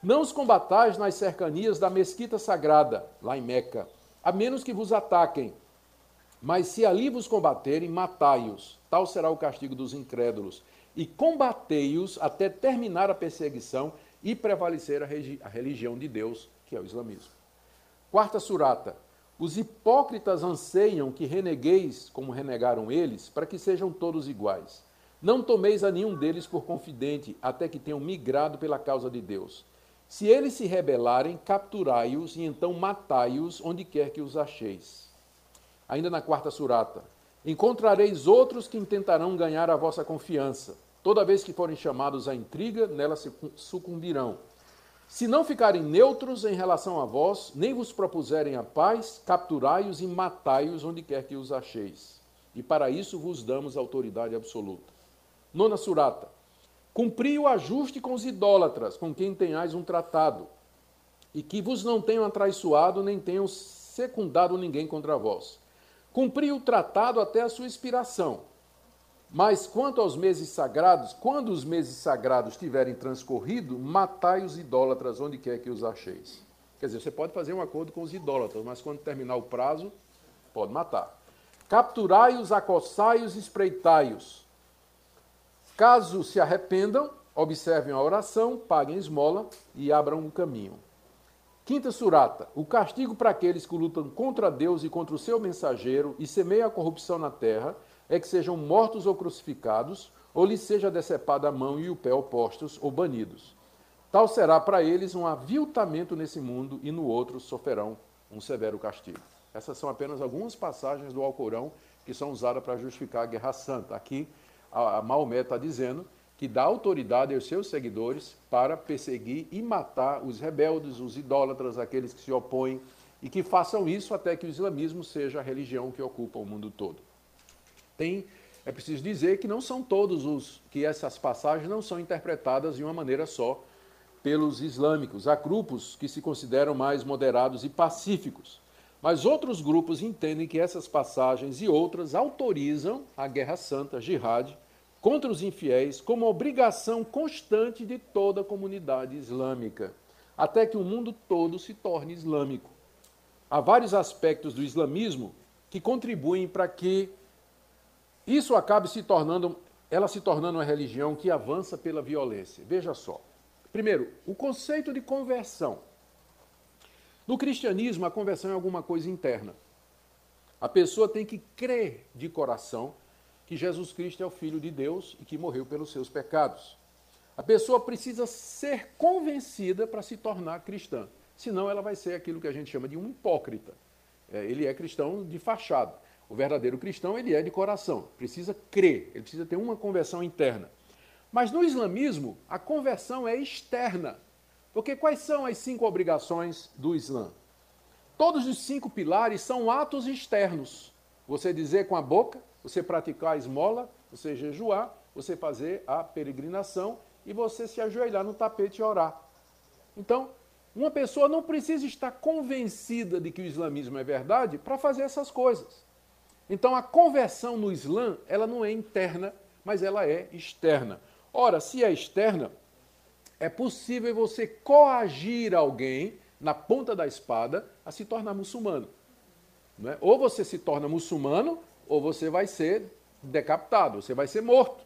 Não os combatais nas cercanias da mesquita sagrada, lá em Meca, a menos que vos ataquem. Mas se ali vos combaterem, matai-os tal será o castigo dos incrédulos. E combatei-os até terminar a perseguição e prevalecer a, a religião de Deus, que é o islamismo. Quarta surata. Os hipócritas anseiam que renegueis, como renegaram eles, para que sejam todos iguais. Não tomeis a nenhum deles por confidente, até que tenham migrado pela causa de Deus. Se eles se rebelarem, capturai-os e então matai-os onde quer que os acheis. Ainda na quarta surata. Encontrareis outros que intentarão ganhar a vossa confiança. Toda vez que forem chamados à intriga, nela sucumbirão. Se não ficarem neutros em relação a vós, nem vos propuserem a paz, capturai-os e matai-os onde quer que os acheis. E para isso vos damos autoridade absoluta. Nona surata. Cumpri o ajuste com os idólatras, com quem tenhais um tratado, e que vos não tenham atraiçoado, nem tenham secundado ninguém contra vós cumpriu o tratado até a sua expiração. Mas quanto aos meses sagrados, quando os meses sagrados tiverem transcorrido, matai os idólatras onde quer que os acheis. Quer dizer, você pode fazer um acordo com os idólatras, mas quando terminar o prazo, pode matar. Capturai-os, acossai-os, espreitai-os. Caso se arrependam, observem a oração, paguem esmola e abram um caminho. Quinta surata: o castigo para aqueles que lutam contra Deus e contra o seu mensageiro e semeiam a corrupção na terra é que sejam mortos ou crucificados, ou lhes seja decepada a mão e o pé opostos ou banidos. Tal será para eles um aviltamento nesse mundo e no outro sofrerão um severo castigo. Essas são apenas algumas passagens do Alcorão que são usadas para justificar a Guerra Santa. Aqui, a Maomé está dizendo que dá autoridade aos seus seguidores para perseguir e matar os rebeldes, os idólatras, aqueles que se opõem, e que façam isso até que o islamismo seja a religião que ocupa o mundo todo. Tem, é preciso dizer que não são todos os que essas passagens não são interpretadas de uma maneira só pelos islâmicos. Há grupos que se consideram mais moderados e pacíficos. Mas outros grupos entendem que essas passagens e outras autorizam a guerra santa, jihad, contra os infiéis como obrigação constante de toda a comunidade islâmica, até que o mundo todo se torne islâmico. Há vários aspectos do islamismo que contribuem para que isso acabe se tornando, ela se tornando uma religião que avança pela violência. Veja só. Primeiro, o conceito de conversão. No cristianismo, a conversão é alguma coisa interna. A pessoa tem que crer de coração que Jesus Cristo é o Filho de Deus e que morreu pelos seus pecados. A pessoa precisa ser convencida para se tornar cristã, senão ela vai ser aquilo que a gente chama de um hipócrita. É, ele é cristão de fachada. O verdadeiro cristão, ele é de coração, precisa crer, ele precisa ter uma conversão interna. Mas no islamismo, a conversão é externa. Porque quais são as cinco obrigações do Islã? Todos os cinco pilares são atos externos. Você dizer com a boca, você praticar a esmola, você jejuar, você fazer a peregrinação e você se ajoelhar no tapete e orar. Então, uma pessoa não precisa estar convencida de que o islamismo é verdade para fazer essas coisas. Então, a conversão no Islã, ela não é interna, mas ela é externa. Ora, se é externa, é possível você coagir alguém na ponta da espada a se tornar muçulmano. É? Ou você se torna muçulmano, ou você vai ser decapitado, você vai ser morto.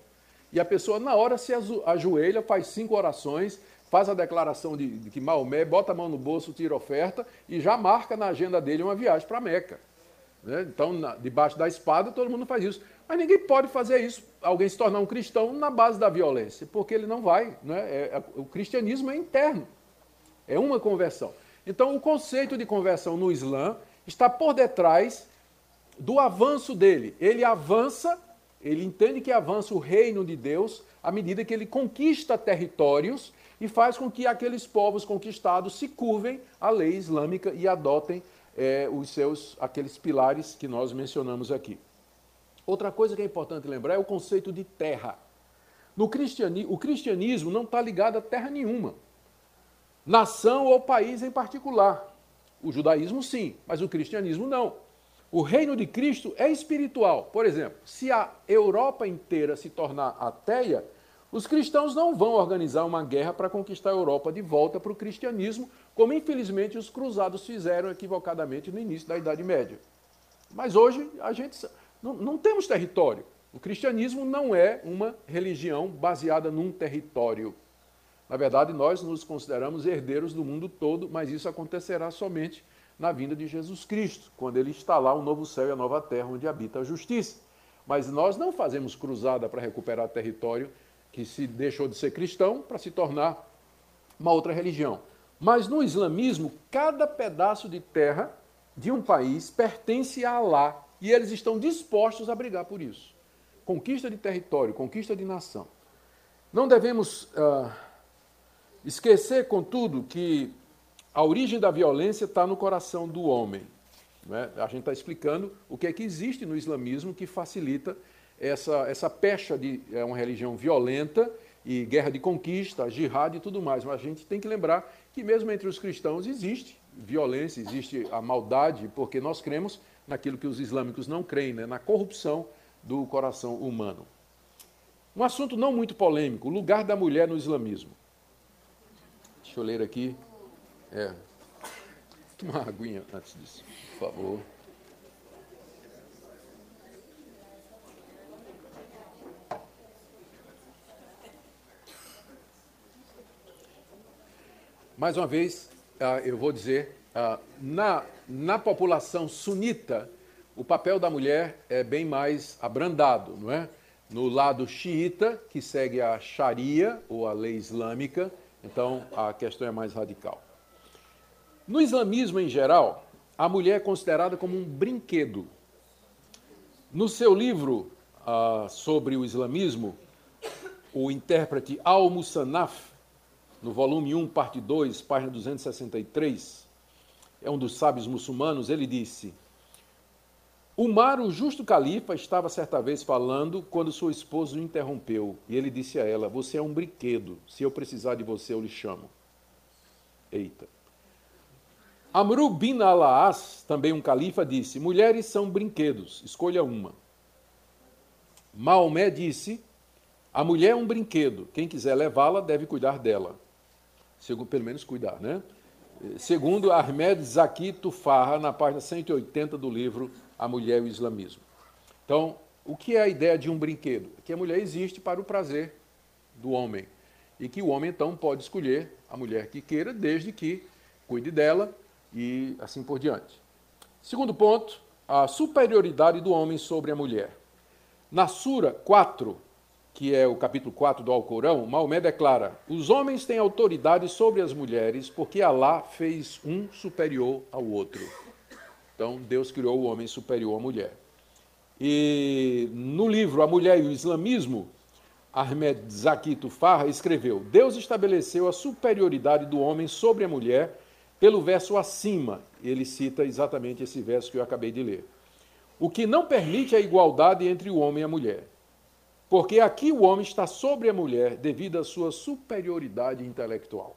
E a pessoa, na hora, se ajoelha, faz cinco orações, faz a declaração de, de que Maomé bota a mão no bolso, tira oferta e já marca na agenda dele uma viagem para Meca. Né? Então, na, debaixo da espada, todo mundo faz isso. Mas ninguém pode fazer isso, alguém se tornar um cristão na base da violência, porque ele não vai. Né? É, é, o cristianismo é interno, é uma conversão. Então, o conceito de conversão no Islã está por detrás do avanço dele. Ele avança, ele entende que avança o reino de Deus à medida que ele conquista territórios e faz com que aqueles povos conquistados se curvem à lei islâmica e adotem é, os seus aqueles pilares que nós mencionamos aqui. Outra coisa que é importante lembrar é o conceito de terra. No cristianismo, o cristianismo não está ligado a terra nenhuma, nação ou país em particular. O judaísmo sim, mas o cristianismo não. O reino de Cristo é espiritual. Por exemplo, se a Europa inteira se tornar ateia, os cristãos não vão organizar uma guerra para conquistar a Europa de volta para o cristianismo, como infelizmente os cruzados fizeram equivocadamente no início da Idade Média. Mas hoje a gente não, não temos território. O cristianismo não é uma religião baseada num território. Na verdade, nós nos consideramos herdeiros do mundo todo, mas isso acontecerá somente na vinda de Jesus Cristo, quando ele instalar o um novo céu e a nova terra onde habita a justiça. Mas nós não fazemos cruzada para recuperar território que se deixou de ser cristão para se tornar uma outra religião. Mas no islamismo, cada pedaço de terra de um país pertence a Allah, e eles estão dispostos a brigar por isso. Conquista de território, conquista de nação. Não devemos uh, esquecer, contudo, que a origem da violência está no coração do homem. Né? A gente está explicando o que é que existe no islamismo que facilita essa, essa pecha de é uma religião violenta e guerra de conquista, jihad e tudo mais. Mas a gente tem que lembrar que mesmo entre os cristãos existe violência, existe a maldade, porque nós cremos naquilo que os islâmicos não creem, né? na corrupção do coração humano. Um assunto não muito polêmico, o lugar da mulher no islamismo. Deixa eu ler aqui. É. Toma uma aguinha antes disso, por favor. Mais uma vez, ah, eu vou dizer, ah, na, na população sunita, o papel da mulher é bem mais abrandado, não é? No lado xiita, que segue a Sharia, ou a lei islâmica, então a questão é mais radical. No islamismo em geral, a mulher é considerada como um brinquedo. No seu livro uh, sobre o islamismo, o intérprete Al-Musannaf, no volume 1, parte 2, página 263, é um dos sábios muçulmanos, ele disse: Umar, o justo califa, estava certa vez falando quando sua esposa o interrompeu. E ele disse a ela: Você é um brinquedo. Se eu precisar de você, eu lhe chamo. Eita. Amru bin Alaas, também um califa, disse: Mulheres são brinquedos, escolha uma. Maomé disse: A mulher é um brinquedo, quem quiser levá-la deve cuidar dela. Segundo, pelo menos cuidar, né? Segundo Ahmed Zaki Tufarra, na página 180 do livro A Mulher e o Islamismo. Então, o que é a ideia de um brinquedo? Que a mulher existe para o prazer do homem. E que o homem, então, pode escolher a mulher que queira, desde que cuide dela e assim por diante. Segundo ponto, a superioridade do homem sobre a mulher. Na Sura 4, que é o capítulo 4 do Alcorão, Maomé declara: Os homens têm autoridade sobre as mulheres porque Alá fez um superior ao outro. Então, Deus criou o homem superior à mulher. E no livro A Mulher e o Islamismo, Ahmed Zaki Tufar escreveu: Deus estabeleceu a superioridade do homem sobre a mulher pelo verso acima. Ele cita exatamente esse verso que eu acabei de ler. O que não permite a igualdade entre o homem e a mulher. Porque aqui o homem está sobre a mulher devido à sua superioridade intelectual.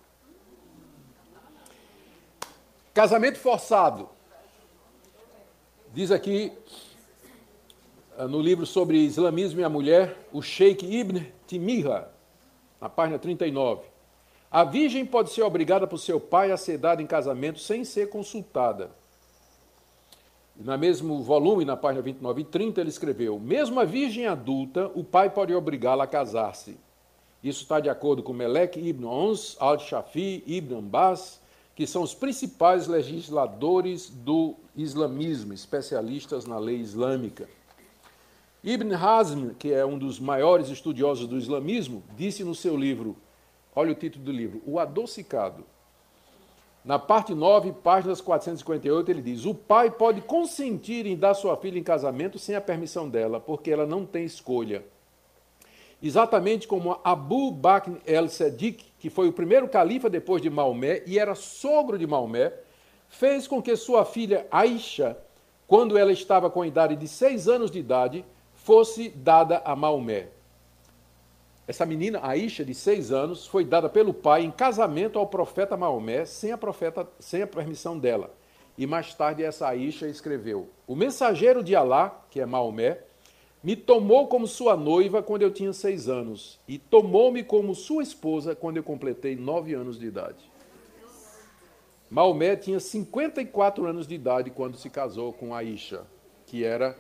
Casamento forçado. Diz aqui ah, no livro sobre islamismo e a mulher, o Sheikh Ibn Timira, na página 39. A virgem pode ser obrigada por seu pai a ser dada em casamento sem ser consultada. Na mesmo volume, na página 29 e 30, ele escreveu: Mesmo a virgem adulta, o pai pode obrigá-la a casar-se. Isso está de acordo com Melek ibn Ons, al-Shafi, ibn Abbas, que são os principais legisladores do islamismo, especialistas na lei islâmica. Ibn Hazm, que é um dos maiores estudiosos do islamismo, disse no seu livro, olha o título do livro, O Adocicado. Na parte 9, páginas 458, ele diz: O pai pode consentir em dar sua filha em casamento sem a permissão dela, porque ela não tem escolha. Exatamente como Abu Bakr el-Sadiq, que foi o primeiro califa depois de Maomé e era sogro de Maomé, fez com que sua filha Aisha, quando ela estava com a idade de seis anos de idade, fosse dada a Maomé. Essa menina, Aisha, de seis anos, foi dada pelo pai em casamento ao profeta Maomé, sem a, profeta, sem a permissão dela. E mais tarde essa Aisha escreveu: O mensageiro de Alá, que é Maomé, me tomou como sua noiva quando eu tinha seis anos, e tomou-me como sua esposa quando eu completei nove anos de idade. Maomé tinha 54 anos de idade quando se casou com Aisha, que era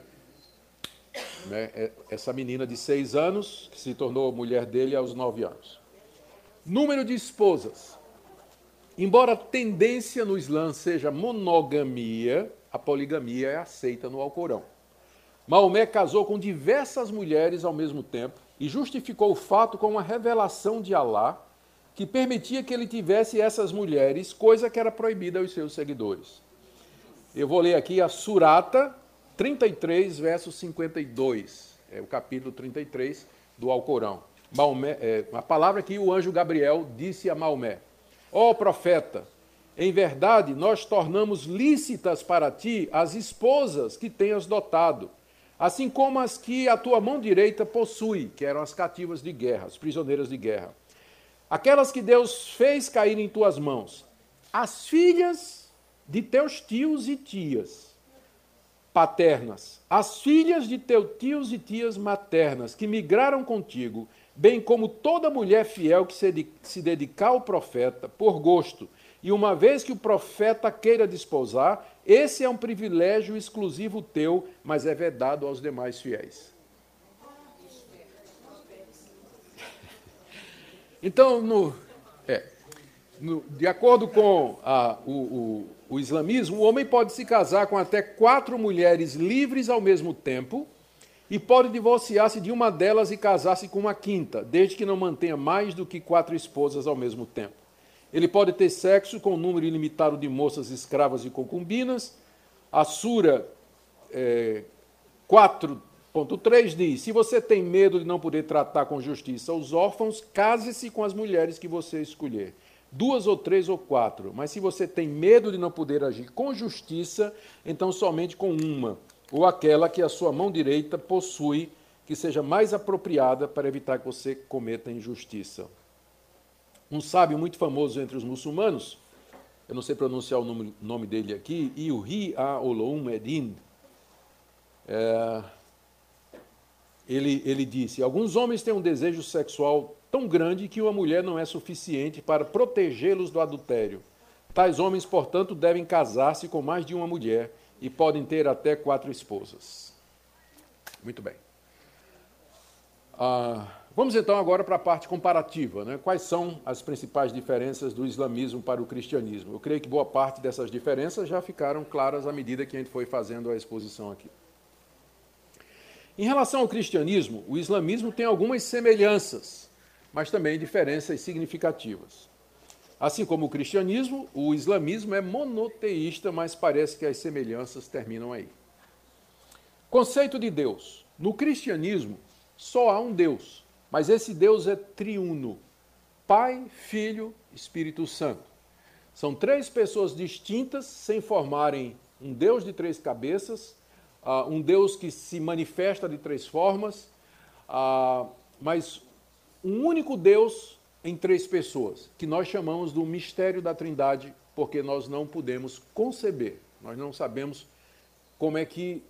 né, é, essa menina de seis anos, que se tornou mulher dele aos nove anos. Número de esposas. Embora a tendência no Islã seja monogamia, a poligamia é aceita no Alcorão. Maomé casou com diversas mulheres ao mesmo tempo e justificou o fato com uma revelação de Alá que permitia que ele tivesse essas mulheres, coisa que era proibida aos seus seguidores. Eu vou ler aqui a Surata 33, verso 52, é o capítulo 33 do Alcorão. Maomé, é, a palavra que o anjo Gabriel disse a Maomé: Ó oh, profeta, em verdade nós tornamos lícitas para ti as esposas que tenhas dotado, assim como as que a tua mão direita possui, que eram as cativas de guerra, as prisioneiras de guerra. Aquelas que Deus fez cair em tuas mãos, as filhas de teus tios e tias paternas, as filhas de teus tios e tias maternas que migraram contigo, bem como toda mulher fiel que se dedicar ao profeta por gosto, e uma vez que o profeta queira desposar, esse é um privilégio exclusivo teu, mas é vedado aos demais fiéis. Então, no, é, no, de acordo com a, o, o o islamismo, o homem pode se casar com até quatro mulheres livres ao mesmo tempo e pode divorciar-se de uma delas e casar-se com uma quinta, desde que não mantenha mais do que quatro esposas ao mesmo tempo. Ele pode ter sexo com um número ilimitado de moças escravas e concubinas. A Sura é, 4.3 diz: Se você tem medo de não poder tratar com justiça os órfãos, case-se com as mulheres que você escolher duas ou três ou quatro. Mas se você tem medo de não poder agir com justiça, então somente com uma, ou aquela que a sua mão direita possui, que seja mais apropriada para evitar que você cometa injustiça. Um sábio muito famoso entre os muçulmanos, eu não sei pronunciar o nome, dele aqui, Iuhi Aoloum Edin, é, ele, ele disse: Alguns homens têm um desejo sexual tão grande que uma mulher não é suficiente para protegê-los do adultério. Tais homens, portanto, devem casar-se com mais de uma mulher e podem ter até quatro esposas. Muito bem. Ah, vamos então agora para a parte comparativa. Né? Quais são as principais diferenças do islamismo para o cristianismo? Eu creio que boa parte dessas diferenças já ficaram claras à medida que a gente foi fazendo a exposição aqui. Em relação ao cristianismo, o islamismo tem algumas semelhanças, mas também diferenças significativas. Assim como o cristianismo, o islamismo é monoteísta, mas parece que as semelhanças terminam aí. Conceito de Deus. No cristianismo, só há um Deus, mas esse Deus é triuno: Pai, Filho, Espírito Santo. São três pessoas distintas, sem formarem um Deus de três cabeças, uh, um Deus que se manifesta de três formas, uh, mas um único Deus em três pessoas, que nós chamamos do mistério da Trindade, porque nós não podemos conceber, nós não sabemos como é que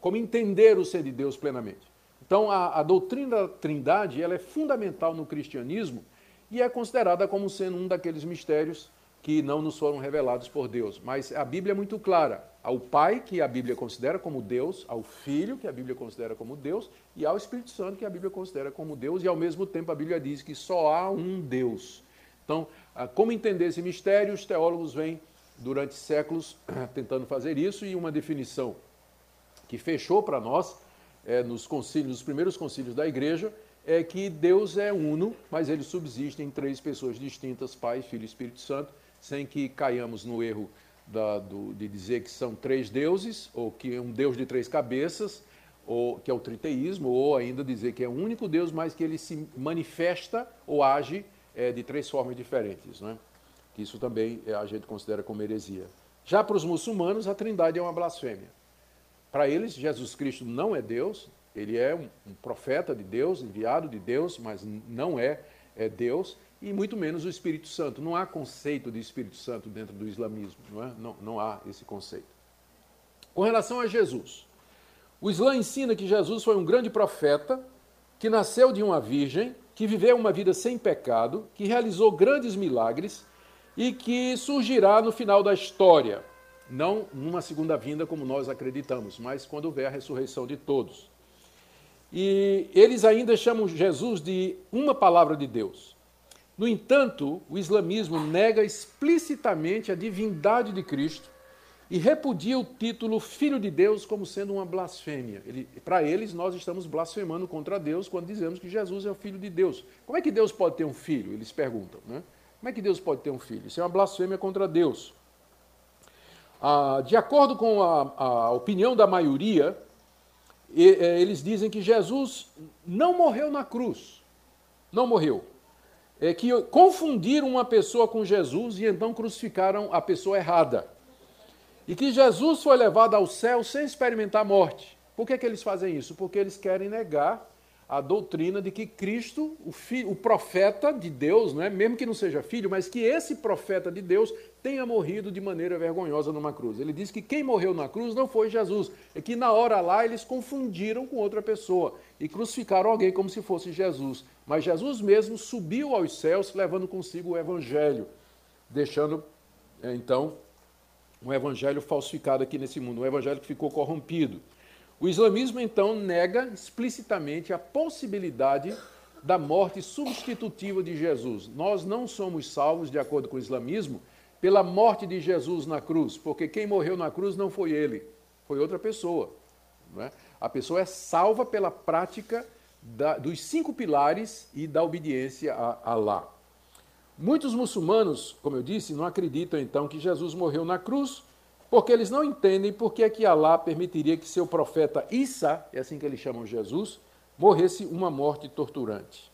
como entender o ser de Deus plenamente. Então, a, a, doutrina da Trindade ela é fundamental no cristianismo e é considerada como sendo um daqueles mistérios que não nos foram revelados por Deus. Mas a Bíblia é muito clara: ao Pai, que a Bíblia considera como Deus, ao Filho, que a Bíblia considera como Deus, e ao Espírito Santo, que a Bíblia considera como Deus, e ao mesmo tempo a Bíblia diz que só há um Deus. Então, ah, como entender esse mistério? Os teólogos vêm durante séculos tentando fazer isso, e uma definição que fechou para nós é, nos concílios, nos primeiros concílios da igreja, é que Deus é uno, mas ele subsiste em três pessoas distintas, Pai, Filho e Espírito Santo, sem que caiamos no erro da, do, de dizer que são três deuses, ou que é um Deus de três cabeças, ou que é o triteísmo, ou ainda dizer que é um único Deus, mas que ele se manifesta ou age é, de três formas diferentes. Né? Que isso também é, a gente considera como heresia. Já para os muçulmanos, a trindade é uma blasfêmia. Para eles, Jesus Cristo não é Deus, ele é um, um profeta de Deus, enviado de Deus, mas não é, é Deus e muito menos o Espírito Santo. Não há conceito de Espírito Santo dentro do islamismo, não, é? não, não há esse conceito. Com relação a Jesus, o Islã ensina que Jesus foi um grande profeta, que nasceu de uma virgem, que viveu uma vida sem pecado, que realizou grandes milagres e que surgirá no final da história, não numa segunda vinda como nós acreditamos, mas quando houver a ressurreição de todos. E eles ainda chamam Jesus de uma palavra de Deus. No entanto, o islamismo nega explicitamente a divindade de Cristo e repudia o título Filho de Deus como sendo uma blasfêmia. Ele, Para eles, nós estamos blasfemando contra Deus quando dizemos que Jesus é o Filho de Deus. Como é que Deus pode ter um filho? Eles perguntam. Né? Como é que Deus pode ter um filho? Isso é uma blasfêmia contra Deus. Ah, de acordo com a, a opinião da maioria, é, eles dizem que Jesus não morreu na cruz. Não morreu é que confundiram uma pessoa com Jesus e então crucificaram a pessoa errada. E que Jesus foi levado ao céu sem experimentar morte. Por que, que eles fazem isso? Porque eles querem negar a doutrina de que Cristo, o, filho, o profeta de Deus, não é? mesmo que não seja filho, mas que esse profeta de Deus tenha morrido de maneira vergonhosa numa cruz. Ele diz que quem morreu na cruz não foi Jesus, é que na hora lá eles confundiram com outra pessoa e crucificaram alguém como se fosse Jesus. Mas Jesus mesmo subiu aos céus levando consigo o evangelho, deixando é, então um evangelho falsificado aqui nesse mundo, um evangelho que ficou corrompido. O islamismo, então, nega explicitamente a possibilidade da morte substitutiva de Jesus. Nós não somos salvos, de acordo com o islamismo, pela morte de Jesus na cruz, porque quem morreu na cruz não foi ele, foi outra pessoa. É? A pessoa é salva pela prática da, dos cinco pilares e da obediência a Allah. Muitos muçulmanos, como eu disse, não acreditam então que Jesus morreu na cruz porque eles não entendem por que é que Alá permitiria que seu profeta Isa, é assim que eles chamam Jesus, morresse uma morte torturante.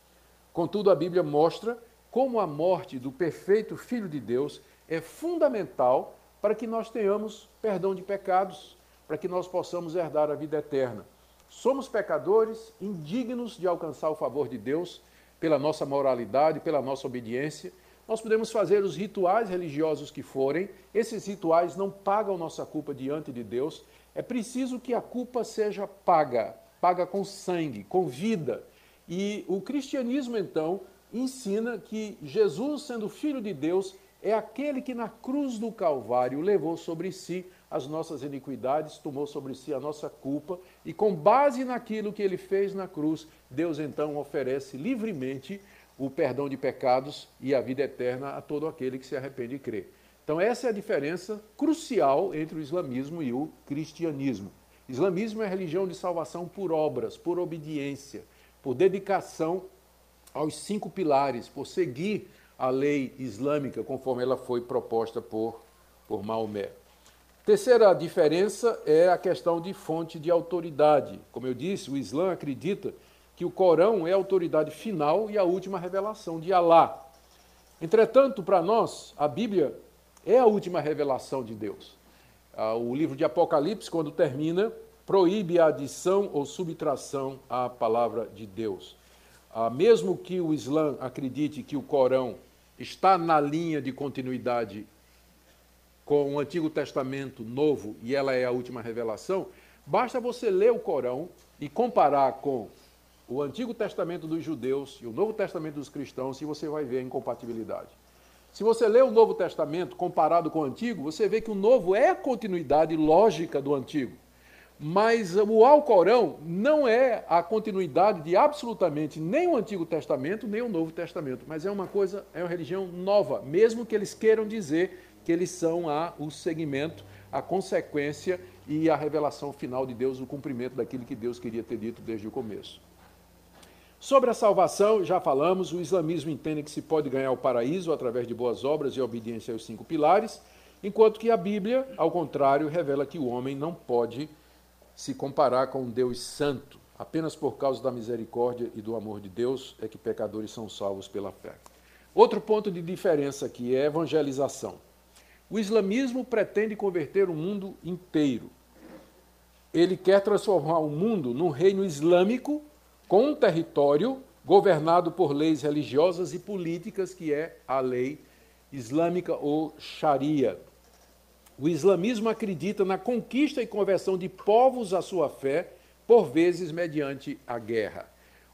Contudo, a Bíblia mostra como a morte do perfeito Filho de Deus é fundamental para que nós tenhamos perdão de pecados, para que nós possamos herdar a vida eterna. Somos pecadores, indignos de alcançar o favor de Deus pela nossa moralidade, pela nossa obediência, nós podemos fazer os rituais religiosos que forem, esses rituais não pagam nossa culpa diante de Deus. É preciso que a culpa seja paga, paga com sangue, com vida. E o cristianismo, então, ensina que Jesus, sendo filho de Deus, é aquele que na cruz do Calvário levou sobre si as nossas iniquidades, tomou sobre si a nossa culpa, e com base naquilo que ele fez na cruz, Deus então oferece livremente o perdão de pecados e a vida eterna a todo aquele que se arrepende e crê. Então, essa é a diferença crucial entre o islamismo e o cristianismo. islamismo é a religião de salvação por obras, por obediência, por dedicação aos cinco pilares, por seguir a lei islâmica conforme ela foi proposta por, por Maomé. Terceira diferença é a questão de fonte de autoridade. Como eu disse, o Islã acredita que o Corão é a autoridade final e a última revelação de Alá. Entretanto, para nós, a Bíblia é a última revelação de Deus. Ah, o livro de Apocalipse, quando termina, proíbe a adição ou subtração à palavra de Deus. Ah, mesmo que o Islã acredite que o Corão está na linha de continuidade com o Antigo Testamento Novo e ela é a última revelação, basta você ler o Corão e comparar com o Antigo Testamento dos judeus e o Novo Testamento dos cristãos e você vai ver a incompatibilidade. Se você lê o Novo Testamento comparado com o Antigo, você vê que o Novo é a continuidade lógica do Antigo. Mas o Alcorão não é a continuidade de absolutamente nem o Antigo Testamento, nem o Novo Testamento, mas é uma coisa, é uma religião nova, mesmo que eles queiram dizer que eles são a, o segmento, a consequência e a revelação final de Deus, o cumprimento daquilo que Deus queria ter dito desde o começo. Sobre a salvação, já falamos, o islamismo entende que se pode ganhar o paraíso através de boas obras e obediência aos cinco pilares, enquanto que a Bíblia, ao contrário, revela que o homem não pode se comparar com um Deus santo. Apenas por causa da misericórdia e do amor de Deus é que pecadores são salvos pela fé. Outro ponto de diferença aqui é a evangelização. O islamismo pretende converter o mundo inteiro. Ele quer transformar o mundo num reino islâmico com um território governado por leis religiosas e políticas, que é a lei islâmica ou Sharia. O islamismo acredita na conquista e conversão de povos à sua fé, por vezes mediante a guerra,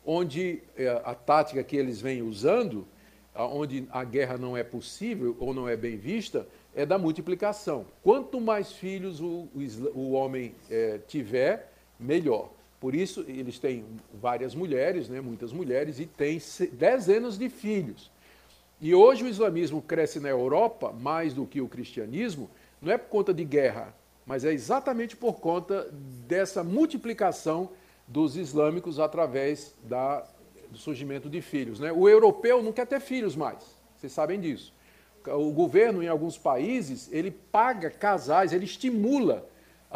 onde eh, a tática que eles vêm usando, onde a guerra não é possível ou não é bem vista, é da multiplicação. Quanto mais filhos o, o, o homem é, tiver, melhor. Por isso, eles têm várias mulheres, né, muitas mulheres, e têm dezenas de filhos. E hoje o islamismo cresce na Europa mais do que o cristianismo, não é por conta de guerra, mas é exatamente por conta dessa multiplicação dos islâmicos através da, do surgimento de filhos. Né? O europeu não quer ter filhos mais, vocês sabem disso o governo em alguns países, ele paga casais, ele estimula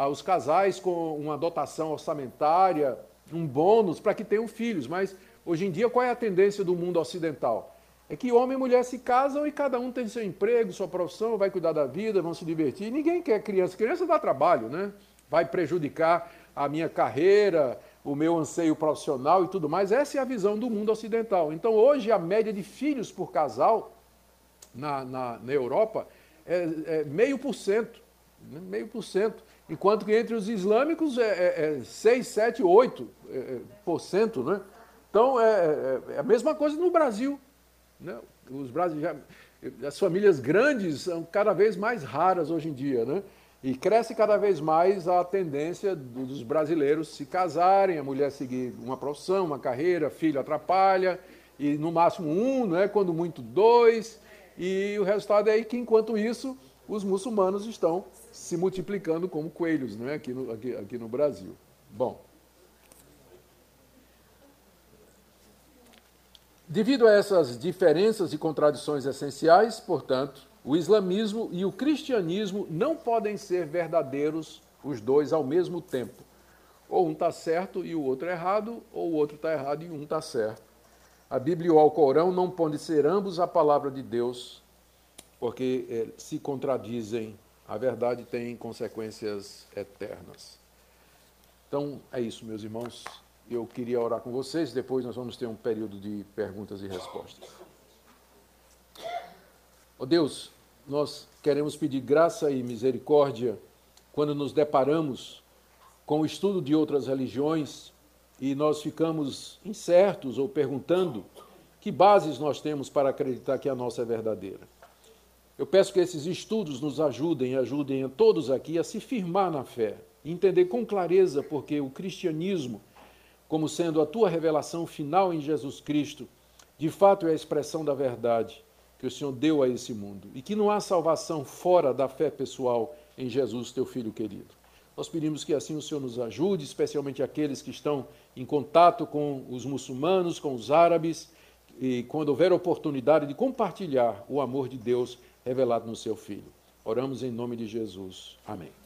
os casais com uma dotação orçamentária, um bônus para que tenham filhos. Mas hoje em dia qual é a tendência do mundo ocidental? É que homem e mulher se casam e cada um tem seu emprego, sua profissão, vai cuidar da vida, vão se divertir. Ninguém quer criança. Criança dá trabalho, né? Vai prejudicar a minha carreira, o meu anseio profissional e tudo mais. Essa é a visão do mundo ocidental. Então, hoje, a média de filhos por casal na, na, na Europa é, é meio por cento? Meio por cento, enquanto que entre os islâmicos é, é 6, 7, 8 por cento, né? Então é, é, é, a mesma coisa no Brasil, né? Os brasileiros, as famílias grandes são cada vez mais raras hoje em dia, né? E cresce cada vez mais a tendência dos brasileiros se casarem, a mulher seguir uma profissão, uma carreira, filho atrapalha, e no máximo um, né? quando muito dois, e o resultado é que, enquanto isso, os muçulmanos estão se multiplicando como coelhos né, aqui, no, aqui, aqui no Brasil. Bom. Devido a essas diferenças e contradições essenciais, portanto, o islamismo e o cristianismo não podem ser verdadeiros os dois ao mesmo tempo. Ou um está certo e o outro errado, ou o outro está errado e um está certo. A Bíblia e o Alcorão não podem ser ambos a palavra de Deus, porque é, se contradizem. A verdade tem consequências eternas. Então, é isso, meus irmãos. Eu queria orar com vocês, depois nós vamos ter um período de perguntas e respostas. Ó oh Deus, nós queremos pedir graça e misericórdia quando nos deparamos com o estudo de outras religiões e nós ficamos incertos ou perguntando que bases nós temos para acreditar que a nossa é verdadeira. Eu peço que esses estudos nos ajudem, ajudem a todos aqui a se firmar na fé, entender com clareza porque o cristianismo, como sendo a tua revelação final em Jesus Cristo, de fato é a expressão da verdade que o Senhor deu a esse mundo e que não há salvação fora da fé pessoal em Jesus, teu filho querido. Nós pedimos que assim o Senhor nos ajude, especialmente aqueles que estão em contato com os muçulmanos, com os árabes, e quando houver oportunidade de compartilhar o amor de Deus revelado no seu Filho. Oramos em nome de Jesus. Amém.